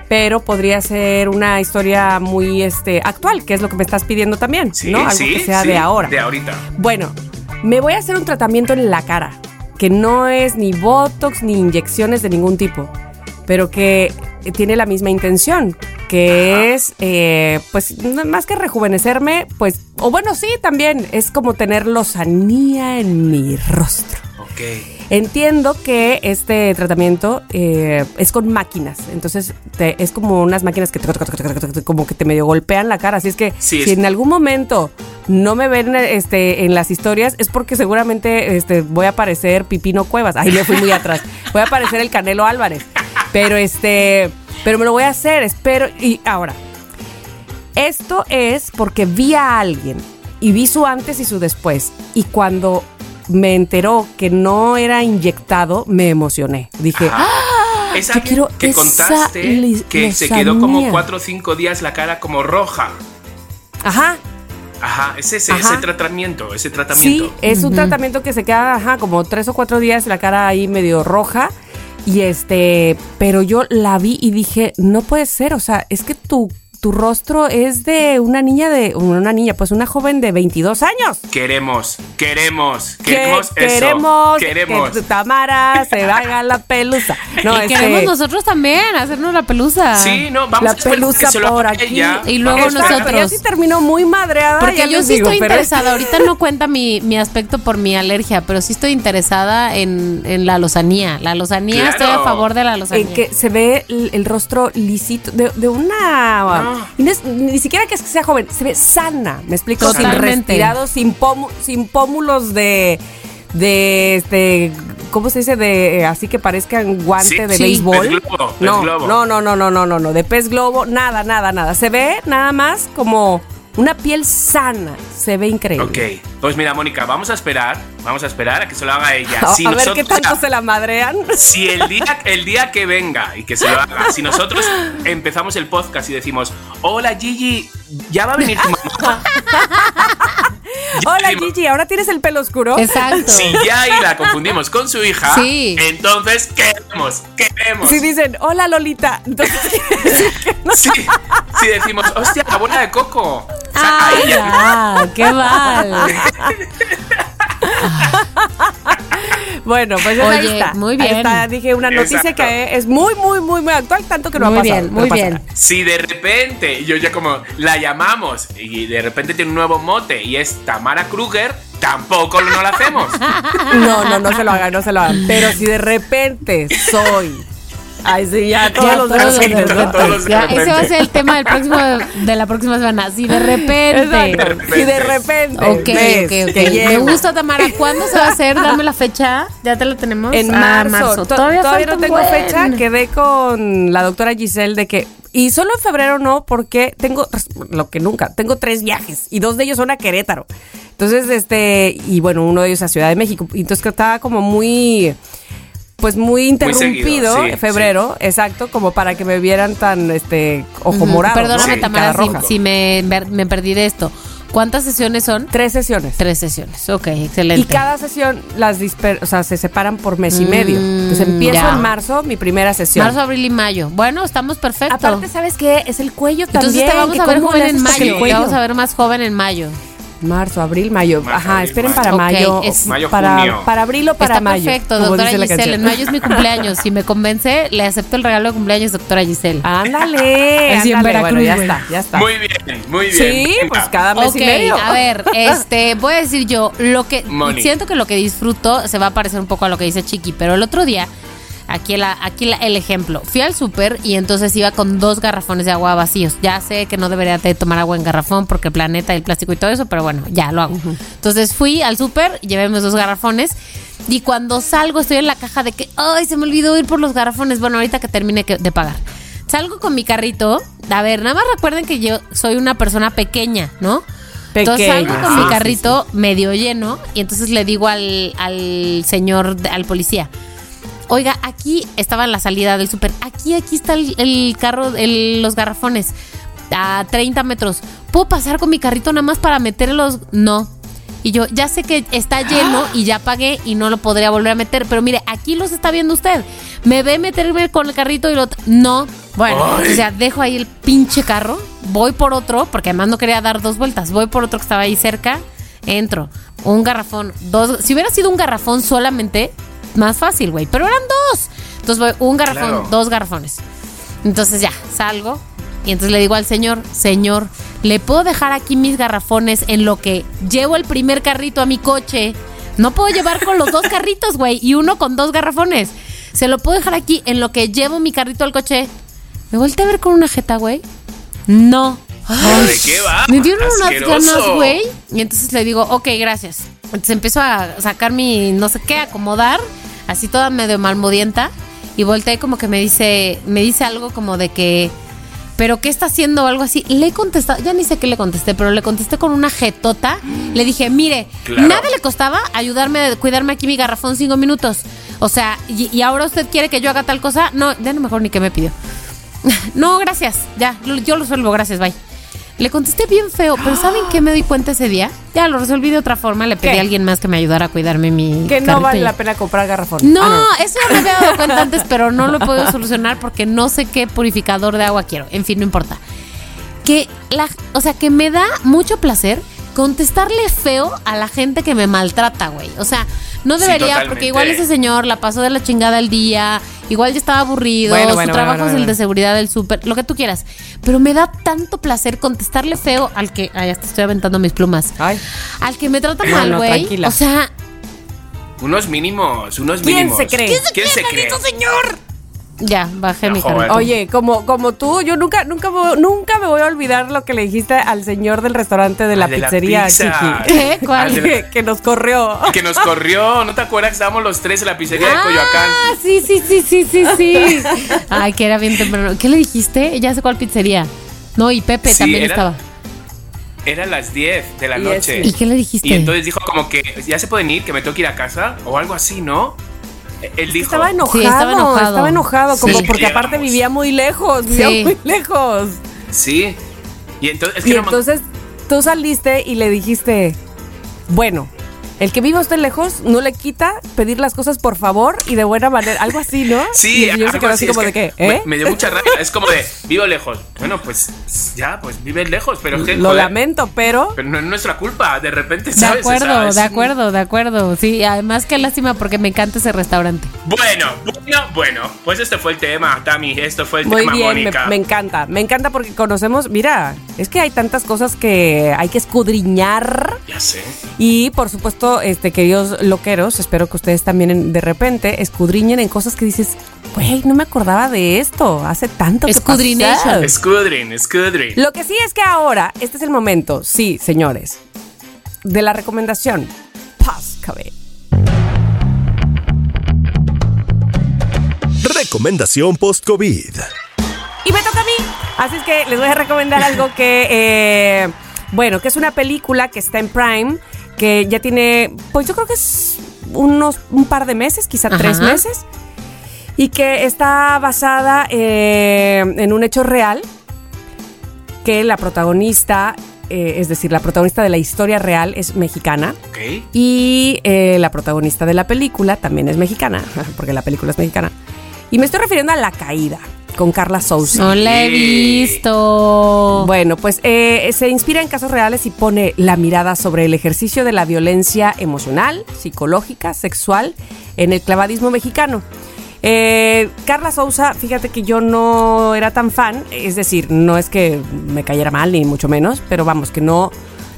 Pero podría ser una historia muy este, actual, que es lo que me estás pidiendo también. Sí, ¿no? Algo sí, que sea sí, de ahora. De ahorita. Bueno, me voy a hacer un tratamiento en la cara, que no es ni botox ni inyecciones de ningún tipo, pero que tiene la misma intención, que es, eh, pues, más que rejuvenecerme, pues, o bueno, sí, también, es como tener lozanía en mi rostro. Entiendo que este tratamiento eh, es con máquinas, entonces te- es como unas máquinas que te- como que te medio golpean la cara, así es que Sí, si es- en algún momento no me ven este, en las historias es porque seguramente este, voy a aparecer Pipino Cuevas, ahí me fui muy atrás, voy a aparecer el Canelo Álvarez, pero este, pero me lo voy a hacer, espero, y ahora, esto es porque vi a alguien y vi su antes y su después. Y cuando me enteró que no era inyectado, me emocioné. Dije, Ajá. ¡Ah! Es yo alguien quiero que esa contaste que se quedó como cuatro o cinco días la cara como roja. ajá, Ajá, es ese, Ajá. ese tratamiento, ese sí, tratamiento. es un tratamiento que se queda, ajá, como tres o cuatro días la cara ahí medio roja. Y este, pero yo la vi y dije, no puede ser, o sea, es que tu, tu rostro es de una niña de, una niña, pues una joven de 22 años. Queremos, queremos, que queremos eso. queremos, Queremos. que Tamara se haga la pelusa. No, y este, queremos nosotros también hacernos la pelusa. Sí, no, vamos La a pelusa que por aquí. ella. Y luego. Exacto, ya sí terminó muy madreada. Porque ya yo sí digo, estoy pero- interesada. Ahorita no cuenta mi, mi aspecto por mi alergia, pero sí estoy interesada en, en la lozanía. La lozanía, Claro. estoy a favor de la lozanía. En que se ve el, el rostro lisito de, de una y no es- ni siquiera que es que sea joven se ve sana me explico sin Totalmente. sin pomu- sin pómulos de de este cómo se dice de así que parezcan guante Sí, de sí. béisbol Pez globo, pez no, globo. no no no no no no no de pez globo nada nada nada se ve nada más como una piel sana se ve increíble Ok, pues mira, Mónica, vamos a esperar, vamos a esperar a que se lo haga ella. a, Si a ver qué tanto se la madrean Si el día, el día que venga y que se lo haga, si nosotros empezamos el podcast y decimos, hola Gigi, ya va a venir tu mamá. hola Gigi ahora tienes el pelo oscuro Exacto. Si ya ahí la confundimos con su hija, Sí. entonces queremos, queremos. Si dicen, hola Lolita, entonces que no. Sí, si decimos, hostia, la abuela de Coco. Ay, ahí ya- qué mal. Bueno, pues ahí Oye, está. muy Ahí bien. está. Dije una noticia Exacto. que es muy, muy, muy, muy actual, tanto que no Muy ha pasado. bien, pero muy bien. Si de repente yo ya como la llamamos y de repente tiene un nuevo mote y es Tamara Kruger, tampoco no lo hacemos. No, no, no se lo hagan, no se lo hagan. Pero si de repente soy. Ay, sí, ya todos Ya, los de todos repente, de ¿no? todos los de Ya, repente. ese va a ser el tema del próximo, de la próxima semana. Si de repente. Exacto. Si de repente. Ok, ves ok, ok. Me gusta, Tamara. ¿Cuándo se va a hacer? Dame la fecha. ¿Ya te la tenemos? En Ah, marzo. To- Todavía, Todavía, no tengo buen. fecha. Quedé con la doctora Giselle de que. Y solo en febrero no, porque tengo lo que nunca. Tengo tres viajes y dos de ellos son a Querétaro. Entonces, este. Y bueno, uno de ellos a Ciudad de México. Y Entonces que estaba como muy. Pues muy interrumpido seguido, sí, en febrero, exacto, como para que me vieran tan este ojo morado. Perdóname, ¿no? Tamara, si, me, me perdí de esto. ¿Cuántas sesiones son? Tres sesiones. Tres sesiones. Ok, excelente. Y cada sesión las disper o sea, se separan por mes y Mm, medio. Entonces empiezo ya. en marzo mi primera sesión. Marzo, abril y mayo. Bueno, estamos perfectos. Aparte, ¿sabes qué? Es el cuello Entonces también. te vamos a ver joven en mayo. Te vamos a ver más joven en mayo. Marzo, abril, mayo. Marzo, Ajá, abril, esperen mayo. para mayo. es- Mayo, para, junio. para abril o para Está mayo. perfecto, doctora Giselle. En mayo es mi cumpleaños. Si me convence, le acepto el regalo de cumpleaños, doctora Giselle. Ándale, Así en. Veracruz, bueno, ya está, ya está. Muy bien, muy bien. sí, Venga. pues cada mes Ok, y medio. a ver, este, voy a decir yo, lo que siento que lo que disfruto se va a parecer un poco a lo que dice Chiqui, pero el otro día Aquí, la, aquí la- el ejemplo. Fui al súper y entonces iba con dos garrafones de agua vacíos. Ya sé que no debería de tomar agua en garrafón porque el planeta, el plástico y todo eso, pero bueno, ya lo hago. Entonces fui al súper, llevé mis dos garrafones y cuando salgo estoy en la caja de que, ay, se me olvidó ir por los garrafones. Bueno, ahorita que termine de pagar. Salgo con mi carrito. A ver, nada más recuerden que yo soy una persona pequeña, ¿no? Entonces Pequeña. salgo con mi sí, carrito medio lleno y entonces le digo al, al señor, al policía, oiga, aquí estaba la salida del súper, aquí, aquí está el, el carro, el- los garrafones, a 30 metros. ¿Puedo pasar con mi carrito nada más para meterlos? No. Y yo, ya sé que está lleno y ya pagué y no lo podría volver a meter, pero mire, aquí los está viendo usted. Me ve meterme con el carrito y lo... No. Bueno, Ay. o sea, dejo ahí el pinche carro, voy por otro, porque además no quería dar dos vueltas, voy por otro que estaba ahí cerca, entro, un garrafón, dos... Si hubiera sido un garrafón solamente, más fácil, güey, pero eran dos. Entonces voy, un garrafón, Claro. dos garrafones. Entonces ya, salgo y entonces le digo al señor, señor, ¿le puedo dejar aquí mis garrafones en lo que llevo el primer carrito a mi coche? No puedo llevar con los dos carritos, güey, y uno con dos garrafones. ¿Se lo puedo dejar aquí en lo que llevo mi carrito al coche? Me volteé a ver con una jeta, güey. No. ¿Pero ¿De qué va? Me dieron unas ganas, güey. Y entonces le digo, ok, gracias. Entonces empiezo a sacar mi no sé qué, acomodar, así toda medio malmodienta. Y volteé como que me dice, me dice algo como de que, ¿pero qué está haciendo? O algo así. Le he contestado, ya ni sé qué le contesté, pero le contesté con una jetota. Le dije, mire, Claro. nada le costaba ayudarme a cuidarme aquí mi garrafón cinco minutos. O sea, y, y ahora usted quiere que yo haga tal cosa. No, ya no mejor ni que me pidió. No, gracias. Ya, yo lo resuelvo, gracias, bye. Le contesté bien feo, pero ¿saben qué me di cuenta ese día? Ya lo resolví de otra forma, le pedí ¿Qué? a alguien más que me ayudara a cuidarme mi Que no carrito vale y- la pena comprar garrafón. No, Ah, eso ya me había dado cuenta antes, pero no lo he podido solucionar porque no sé qué purificador de agua quiero. En fin, no importa. Que la, o sea, que me da mucho placer contestarle feo a la gente que me maltrata, güey. O sea, no debería, porque igual ese señor la pasó de la chingada el día, igual ya estaba aburrido, Bueno, su bueno, trabajo bueno, es el de seguridad del súper, lo que tú quieras. Pero me da tanto placer contestarle feo al que, ay, hasta estoy aventando mis plumas. Ay. Al que me trata mal, no, güey. tranquila. o sea, Unos mínimos, unos ¿Quién mínimos. se cree? ¿Quién se cree? Ya, bajé mi joder. carrito. Oye, como, como tú, yo nunca, nunca, me- nunca me voy a olvidar lo que le dijiste al señor del restaurante de la Al de la pizzería, pizza. Chiqui. ¿Qué? ¿Cuál? Al de Que, que nos corrió. Que nos corrió, ¿no te acuerdas que estábamos los tres en la pizzería de Coyoacán? Ah, sí, sí, sí, sí, sí, sí. Ay, que era bien temprano. ¿Qué le dijiste? Ya sé cuál pizzería. No, y Pepe Sí, también era- estaba. Eran las 10 de la Y noche. ¿Y qué le dijiste? Y entonces dijo como que ya se pueden ir, que me tengo que ir a casa o algo así, ¿no? Él dijo. Estaba enojado, Sí, estaba enojado. estaba enojado, como Sí. porque aparte vivía muy lejos, vivía Sí. muy lejos. Sí. Y entonces es que Y no entonces tú saliste y le dijiste, bueno, el que viva usted lejos no le quita pedir las cosas por favor y de buena manera, algo así, ¿no? Sí, y el señor se quedó así, así como de que qué, ¿eh? Me, me dio mucha rabia. Es como de, vivo lejos. Bueno, pues ya, pues vives lejos, pero es que. Lo joder, lamento, pero Pero no es nuestra culpa, de repente, De ¿sabes? acuerdo, O sea, es de acuerdo, de acuerdo. Sí, además qué lástima porque me encanta ese restaurante. Bueno, bueno, bueno. Pues este fue el tema, Tami. Esto fue el muy tema, bien, me, Mónica. me encanta, me encanta porque conocemos, mira, es que hay tantas cosas que hay que escudriñar. Ya sé. Y por supuesto, este queridos loqueros, espero que ustedes también de repente escudriñen en cosas que dices, güey, no me acordaba de esto, hace tanto que Escudrination. pasó". Scudrin, Scudrin. Lo que sí es que ahora, este es el momento, sí, señores, de la recomendación. Páscame. Recomendación post-COVID. Y me toca a mí. Así es que les voy a recomendar algo que, eh, bueno, que es una película que está en Prime, que ya tiene, pues yo creo que es unos, un par de meses, quizá Ajá. tres meses, y que está basada eh, en un hecho real, que la protagonista, eh, es decir, la protagonista de la historia real es mexicana. Ok. Y eh, la protagonista de la película también es mexicana, porque la película es mexicana. Y me estoy refiriendo a La Caída, con Carla Souza. No la he visto. Bueno, pues eh, se inspira en casos reales y pone la mirada sobre el ejercicio de la violencia emocional, psicológica, sexual en el clavadismo mexicano. Eh, Carla Souza, fíjate que yo no era tan fan, es decir, no es que me cayera mal ni mucho menos, pero vamos, que no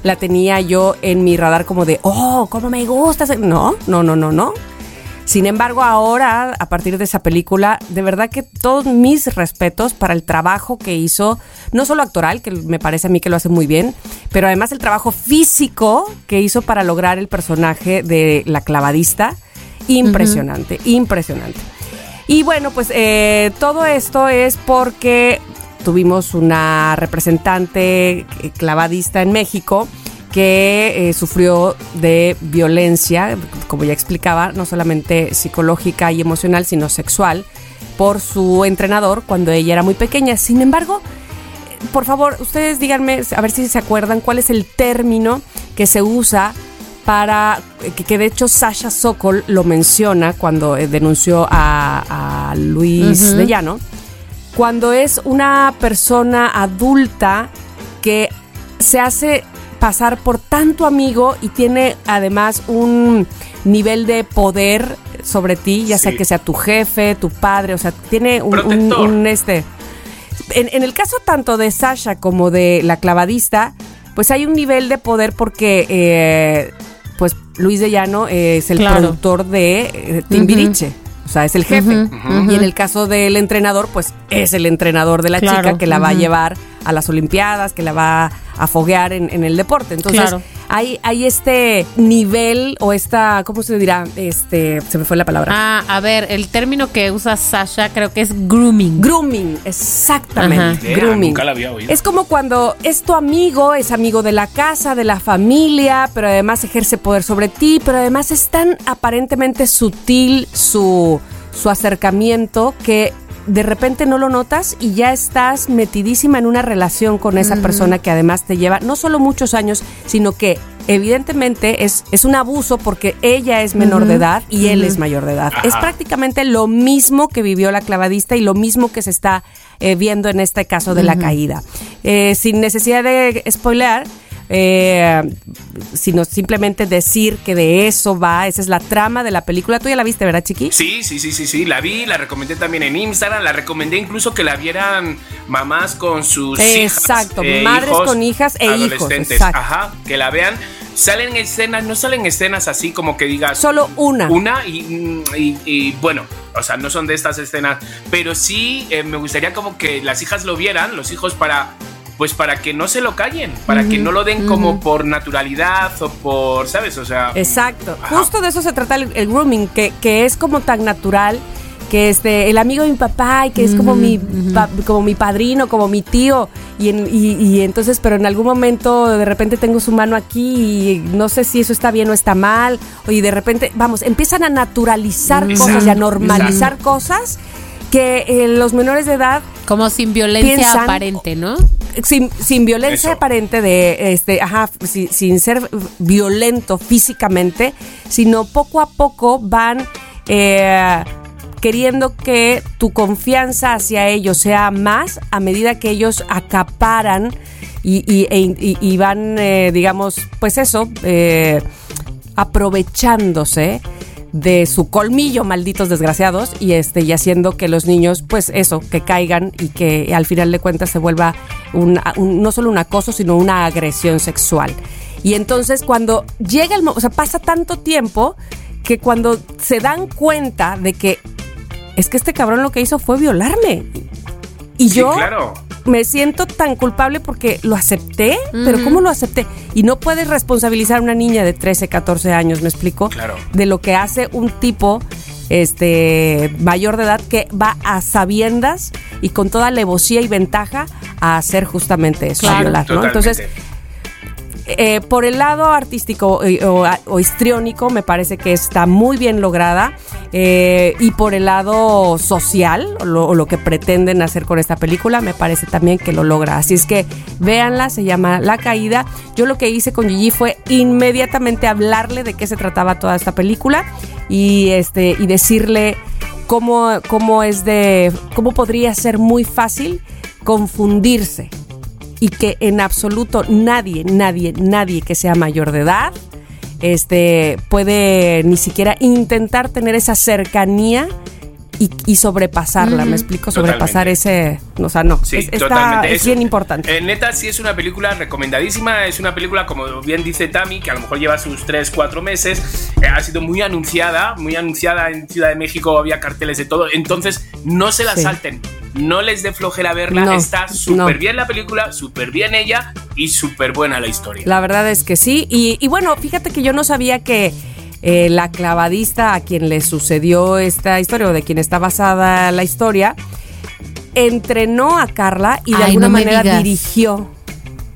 la tenía yo en mi radar como de, oh, cómo me gusta. ese-". No, no, no, no, no. Sin embargo, ahora, a partir de esa película, de verdad que todos mis respetos para el trabajo que hizo, no solo actoral, que me parece a mí que lo hace muy bien, pero además el trabajo físico que hizo para lograr el personaje de la clavadista. Impresionante, impresionante. Y bueno, pues eh, todo esto es porque tuvimos una representante eh, clavadista en México que eh, sufrió de violencia, como ya explicaba, no solamente psicológica y emocional, sino sexual, por su entrenador cuando ella era muy pequeña. Sin embargo, por favor, ustedes díganme, a ver si se acuerdan, cuál es el término que se usa para, eh, que, que de hecho Sasha Sokol lo menciona cuando eh, denunció a, a Luis de Llano, cuando es una persona adulta que se hace pasar por tanto amigo y tiene además un nivel de poder sobre ti, ya sea que sea tu jefe, tu padre, o sea, tiene un, un- Protector. un, este. En, en el caso tanto de Sasha como de la clavadista, pues hay un nivel de poder porque eh, pues Luis de Llano es el Claro. productor de eh, Timbiriche. O sea, es el jefe. Y en el caso del entrenador, pues es el entrenador de la Claro. chica que la va a llevar a las Olimpiadas, que la va a foguear en, en el deporte. Entonces, Claro. Hay, hay este nivel o esta, ¿cómo se dirá? Este, se me fue la palabra. Ah, a ver, el término que usa Sasha creo que es grooming. Grooming, exactamente. Grooming. nunca la había oído. Es como cuando es tu amigo, es amigo de la casa, de la familia, pero además ejerce poder sobre ti, pero además es tan aparentemente sutil su, su acercamiento que de repente no lo notas y ya estás metidísima en una relación con esa persona que además te lleva no solo muchos años, sino que evidentemente es, es un abuso porque ella es menor de edad y él es mayor de edad. Es prácticamente lo mismo que vivió la clavadista y lo mismo que se está eh, viendo en este caso de la caída. Eh, sin necesidad de spoilear, eh, sino simplemente decir que de eso va, esa es la trama de la película. Tú ya la viste, ¿verdad, Chiqui? Sí, sí, sí, sí, sí, la vi, la recomendé también en Instagram, la recomendé incluso que la vieran mamás con sus hijas. Exacto, eh, madres hijos, con hijas e hijos, adolescentes. exacto. Ajá, que la vean. Salen escenas, no salen escenas así como que digas. Solo una. Una y, y- y, bueno, o sea, no son de estas escenas, pero sí eh, me gustaría como que las hijas lo vieran, los hijos para, pues para que no se lo callen, para que no lo den como por naturalidad o por, ¿sabes? O sea, Exacto. Ajá. Justo de eso se trata el, el grooming, que, que es como tan natural que este el amigo de mi papá y que es como mi pa- como mi padrino, como mi tío y, en- y, y entonces pero en algún momento de repente tengo su mano aquí y no sé si eso está bien o está mal y de repente vamos empiezan a naturalizar Exacto, cosas y a normalizar cosas que eh, los menores de edad Como sin violencia Piensan- aparente, ¿no? sin, sin violencia Eso. aparente de este ajá si- sin ser violento físicamente sino poco a poco van eh, queriendo que tu confianza hacia ellos sea más a medida que ellos acaparan y, y- e- y- y van eh, digamos pues eso eh, aprovechándose de su colmillo, malditos desgraciados, y este, y haciendo que los niños, pues eso, que caigan y que al final de cuentas se vuelva un, un- no solo un acoso, sino una agresión sexual. Y entonces cuando llega el momento, o sea, pasa tanto tiempo que cuando se dan cuenta de que es que este cabrón lo que hizo fue violarme. Y sí, yo claro. Me siento tan culpable porque lo acepté, pero ¿cómo lo acepté? Y no puedes responsabilizar a una niña de 13, 14 años, ¿me explico? Claro. De lo que hace un tipo este mayor de edad que va a sabiendas y con toda alevosía y ventaja a hacer justamente eso, a Claro. violar, ¿no? Totalmente. Entonces, eh, por el lado artístico eh, o, o histriónico me parece que está muy bien lograda eh, y por el lado social lo, lo que pretenden hacer con esta película me parece también que lo logra. Así es que véanla se llama La Caída. Yo lo que hice con Gigi fue inmediatamente hablarle de qué se trataba toda esta película y este y decirle cómo, cómo es de cómo podría ser muy fácil confundirse y que en absoluto nadie, nadie, nadie que sea mayor de edad este puede ni siquiera intentar tener esa cercanía y, y sobrepasarla, me explico, sobrepasar ese, o sea, no, Sí, es, es bien importante. Eh, neta, sí es una película recomendadísima. Es una película, como bien dice Tami, que a lo mejor lleva sus 3, 4 meses. Eh, ha sido muy anunciada, muy anunciada en Ciudad de México. Había carteles de todo. Entonces, no se la Sí. salten. No les dé flojera verla. No, Está súper no. bien la película, súper bien ella y súper buena la historia. La verdad es que sí. Y, y bueno, fíjate que yo no sabía que eh, la clavadista a quien le sucedió esta historia o de quien está basada la historia, entrenó a Carla y de Ay, alguna no manera dirigió.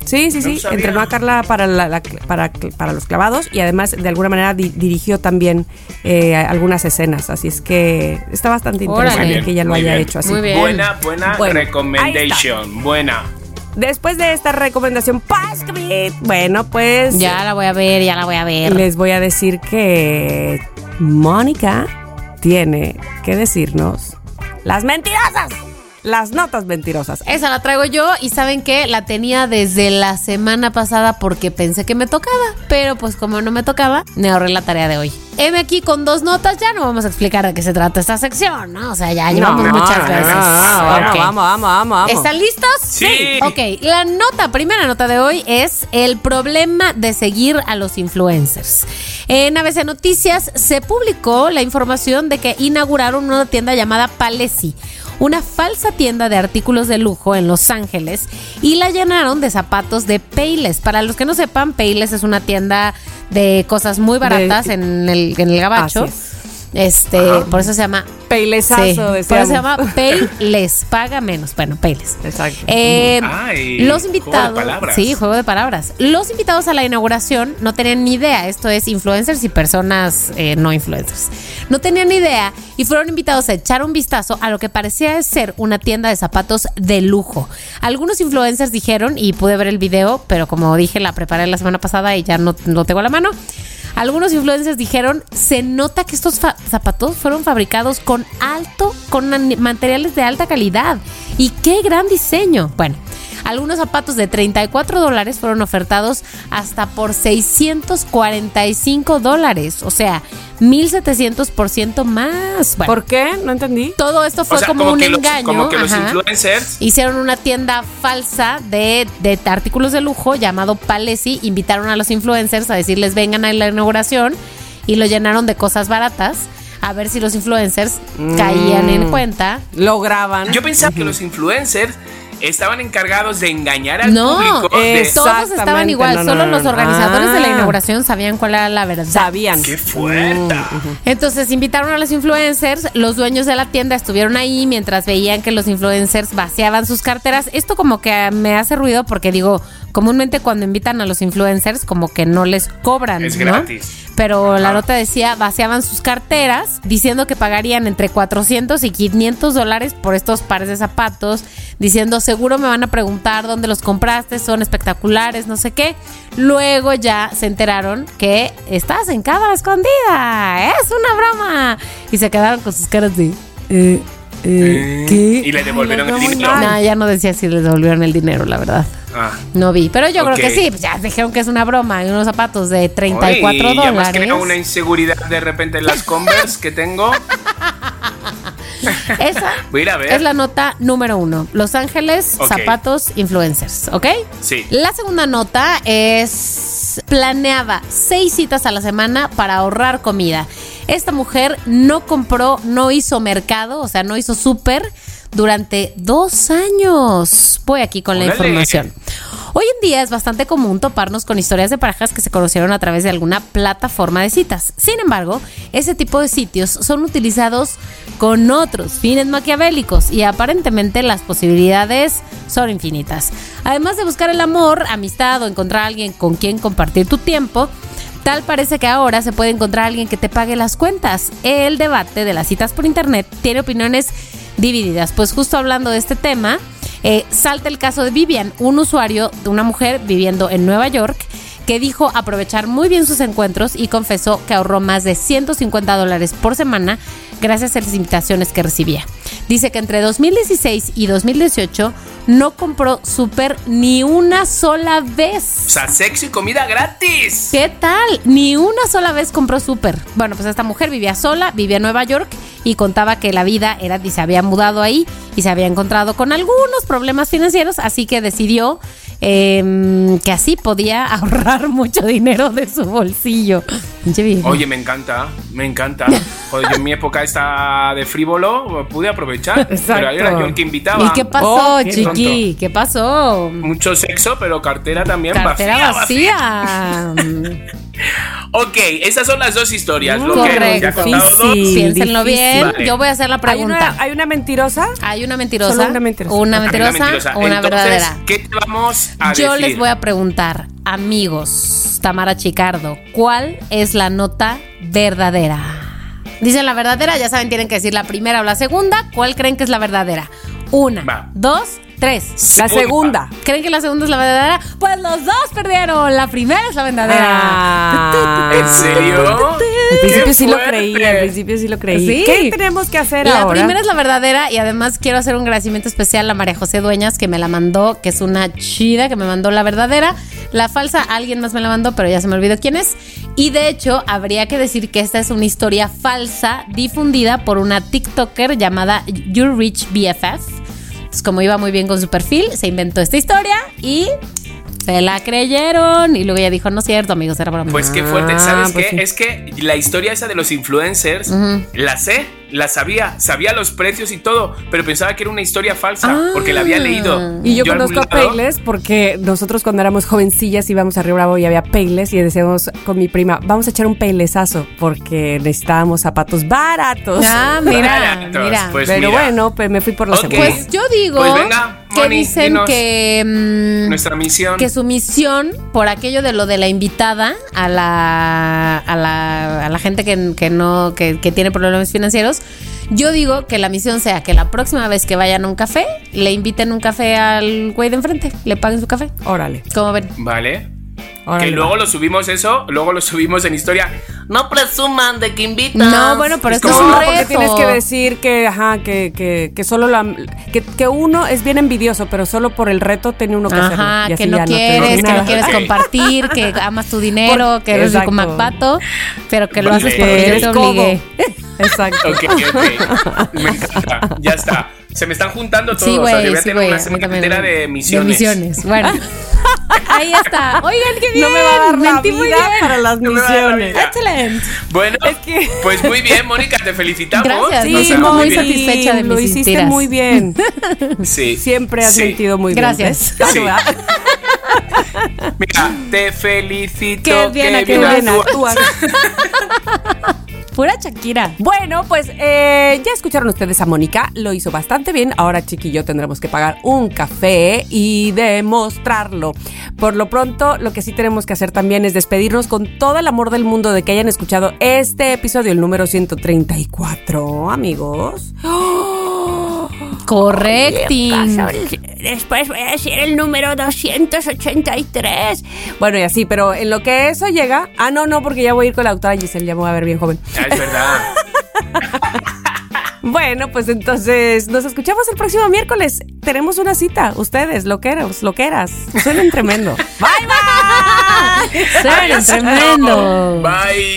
Sí, sí, No sí. sabía. entrenó a Carla para, la- la- para, para los clavados y además de alguna manera di- dirigió también eh, algunas escenas. Así es que está bastante Órale. interesante que ella lo haya bien. hecho así. Muy bien. Buena, buena Bueno, recommendation. Buena. Después de esta recomendación, ¡Pasquit! bueno, pues Ya la voy a ver, ya la voy a ver. les voy a decir que Mónica tiene que decirnos las mentirosas, las notas mentirosas. Esa la traigo yo y saben que la tenía desde la semana pasada porque pensé que me tocaba, pero pues como no me tocaba, me ahorré la tarea de hoy. Heme aquí con dos notas, ya no vamos a explicar de qué se trata esta sección, ¿no? O sea, ya llevamos No, muchas no, veces. no, vamos, vamos, vamos, vamos, vamos. ¿Están listos? Sí. Ok, la nota, primera nota de hoy es el problema de seguir a los influencers. En ABC Noticias se publicó la información de que inauguraron una tienda llamada Palesi, una falsa tienda de artículos de lujo en Los Ángeles, y la llenaron de zapatos de Payless. Para los que no sepan, Payless es una tienda de cosas muy baratas De- en, el, en el gabacho. Así es. Este, por eso se llama Peilesazo, Sí, por eso se llama Payless, paga menos. Bueno, Payless. Exacto. Eh, Ay, los juego de invitados. palabras. Sí, juego de palabras. Los invitados a la inauguración no tenían ni idea. Esto es influencers y personas eh, no influencers. No tenían ni idea y fueron invitados a echar un vistazo a lo que parecía ser una tienda de zapatos de lujo. Algunos influencers dijeron, y pude ver el video, pero como dije, la preparé la semana pasada y ya no lo tengo a la mano. Algunos influencers dijeron, se nota que estos zapatos fueron fabricados con alto, con materiales de alta calidad. Y qué gran diseño. Bueno, algunos zapatos de 34 dólares fueron ofertados hasta por 645 dólares. O sea, 1700% más. Bueno, ¿Por qué? No entendí. todo esto fue o sea, como, un que los- engaño. como que los influencers Hicieron una tienda falsa de, de artículos de lujo llamado Palesi. Invitaron a los influencers a decirles vengan a la inauguración y lo llenaron de cosas baratas. A ver si los influencers caían en cuenta. Lo graban. Yo pensaba que los influencers estaban encargados de engañar al No, público. de- es- todos estaban igual. no, no, Solo no, los organizadores de la Ah. inauguración sabían cuál era la verdad. Sabían. ¡Qué fuerte! Entonces invitaron a los influencers, los dueños de la tienda estuvieron ahí mientras veían que los influencers vaciaban sus carteras. Esto como que me hace ruido porque digo, comúnmente cuando invitan a los influencers como que no les cobran, Es ¿no? gratis. Pero la nota decía, vaciaban sus carteras diciendo que pagarían entre 400 y 500 dólares por estos pares de zapatos, diciendo, seguro me van a preguntar dónde los compraste, son espectaculares, no sé qué. Luego ya se enteraron que estás en cámara escondida, es una broma. Y se quedaron con sus caras de... eh, eh, ¿Qué? Y le devolvieron Ay, el dinero. No, ya no decía si les devolvieron el dinero, la verdad. Ah. No vi, pero yo creo que sí, pues ya dijeron que es una broma, y unos zapatos de 34 Oye, y dólares. creado una inseguridad de repente en las Converse que tengo. Esa Voy a ir a ver. es la nota número uno. Los Ángeles, zapatos, influencers, ¿ok? Sí. La segunda nota es planeaba seis citas a la semana para ahorrar comida. Esta mujer no compró, no hizo mercado, o sea, no hizo súper durante dos años. Voy aquí con la información. Hoy en día es bastante común toparnos con historias de parejas que se conocieron a través de alguna plataforma de citas. Sin embargo, ese tipo de sitios son utilizados con otros fines maquiavélicos y aparentemente las posibilidades son infinitas. Además de buscar el amor, amistad o encontrar a alguien con quien compartir tu tiempo, Tal parece que ahora se puede encontrar alguien que te pague las cuentas. El debate de las citas por internet tiene opiniones divididas. Pues justo hablando de este tema, eh, salta el caso de Vivian, un usuario de una mujer viviendo en Nueva York que dijo aprovechar muy bien sus encuentros y confesó que ahorró más de 150 dólares por semana gracias a las invitaciones que recibía. Dice que entre 2016 y 2018 no compró súper ni una sola vez. O sea, sexo y comida gratis. ¿Qué tal? Ni una sola vez compró súper. Bueno, pues esta mujer vivía sola, vivía en Nueva York y contaba que la vida era y se había mudado ahí y se había encontrado con algunos problemas financieros, así que decidió em, que así podía ahorrar mucho dinero de su bolsillo. Oye, me encanta, me encanta. Joder, yo en mi época esta de frívolo pude aprovechar. Exacto. Pero era yo el que invitaba. ¿Y qué pasó, Oh, qué chiqui? ¿Qué pasó? Mucho sexo, pero cartera también Cartera vacía. vacía. Ok, esas son las dos historias. Lo que Correcto. dos. Sí, Piénsenlo bien. Vale. Yo voy a hacer la ¿Hay pregunta. una, ¿Hay una mentirosa? Hay una mentirosa. Solo una mentirosa. Una Ok. mentirosa, Una mentirosa. una Entonces, verdadera. ¿Qué te vamos a Yo decir? les voy a preguntar, amigos, Tamara Chicardo, ¿cuál es la nota verdadera? Dicen la verdadera, ya saben, tienen que decir la primera o la segunda. ¿Cuál creen que es la verdadera? Una, Va. dos, tres. La segunda. ¿Creen que la segunda es la verdadera? Pues los dos perdieron. La primera es la verdadera. Ah. ¿En serio? Al principio ¡Qué sí lo creí, al principio sí lo creí. Sí. ¿Qué tenemos que hacer La ahora? primera es la verdadera y además quiero hacer un agradecimiento especial a María José Dueñas que me la mandó, que es una chida que me mandó la verdadera. La falsa alguien más me la mandó, pero ya se me olvidó quién es. Y de hecho, habría que decir que esta es una historia falsa difundida por una TikToker llamada You Rich BFF. Entonces, como iba muy bien con su perfil, se inventó esta historia y se la creyeron. Y luego ella dijo, no es cierto, amigos, era broma. Pues qué fuerte. Ah, ¿Sabes pues qué? sí. Es que la historia esa de los influencers, la sé, la sabía, sabía los precios y todo, pero pensaba que era una historia falsa, porque la había leído. Y yo, conozco a Payless porque nosotros cuando éramos jovencillas íbamos a Río Bravo y había Payless y decíamos con mi prima, vamos a echar un Paylesazo porque necesitábamos zapatos baratos. Ah, mira, Baratos, mira. pues Pero mira. bueno, pues me fui por la Ok. segunda. Pues yo digo Pues venga, que Moni, dicen dinos. que, mm, Nuestra misión. que su misión, por aquello de lo de la invitada a la, a la, a la gente que, que no, que, que tiene problemas financieros, yo digo que la misión sea que la próxima vez que vayan a un café, le inviten un café al güey de enfrente, le paguen su café. Órale, ¿Cómo ven? Vale. órale. Que luego lo subimos eso, luego lo subimos en historia. No presuman de que invitan. No, bueno, pero Es esto es un reto. porque tienes que decir que, ajá, que, que, que solo la, que, que uno es bien envidioso, pero solo por el reto tiene uno que hacerlo. Ajá, que no quieres, que no quieres compartir, que amas tu dinero, Por- que eres rico Exacto. macpato, pero que lo Vale. haces Que porque te obligué. Exacto. Ok, ok. Me encanta. Ya está. Se me están juntando todos. Sí, o sea, yo voy a sí, tener güey. una semana entera de misiones. De misiones. Bueno. Ahí está. Oigan, qué bien. No me va a dar la Mentí muy vida bien. para las No la misiones. vida. Excelente. Bueno, Es que- pues muy bien, Mónica, te felicitamos. Gracias, Sí, O sea, muy bien. satisfecha de Lo mis hiciste mentiras. muy bien. Sí. Siempre has Sí. mentido muy Gracias. bien. ¿Verdad? Mira, te felicito. Qué bien, Qué Qué bien actúas. Pura Shakira. Bueno, pues eh, ya escucharon ustedes a Mónica, lo hizo bastante bien. Ahora Chiqui y yo tendremos que pagar un café y demostrarlo. Por lo pronto, lo que sí tenemos que hacer también es despedirnos con todo el amor del mundo de que hayan escuchado este episodio, el número 134, amigos. Correcting. Después voy a decir el número 283. Bueno, y así, pero en lo que eso llega. Ah, no, no, porque ya voy a ir con la doctora Giselle, ya me voy a ver bien joven. Ah, es verdad. Bueno, pues entonces nos escuchamos el próximo miércoles. Tenemos una cita. Ustedes, loqueros, loqueras. Suenen tremendo. Bye, bye. Suena tremendo. Bye.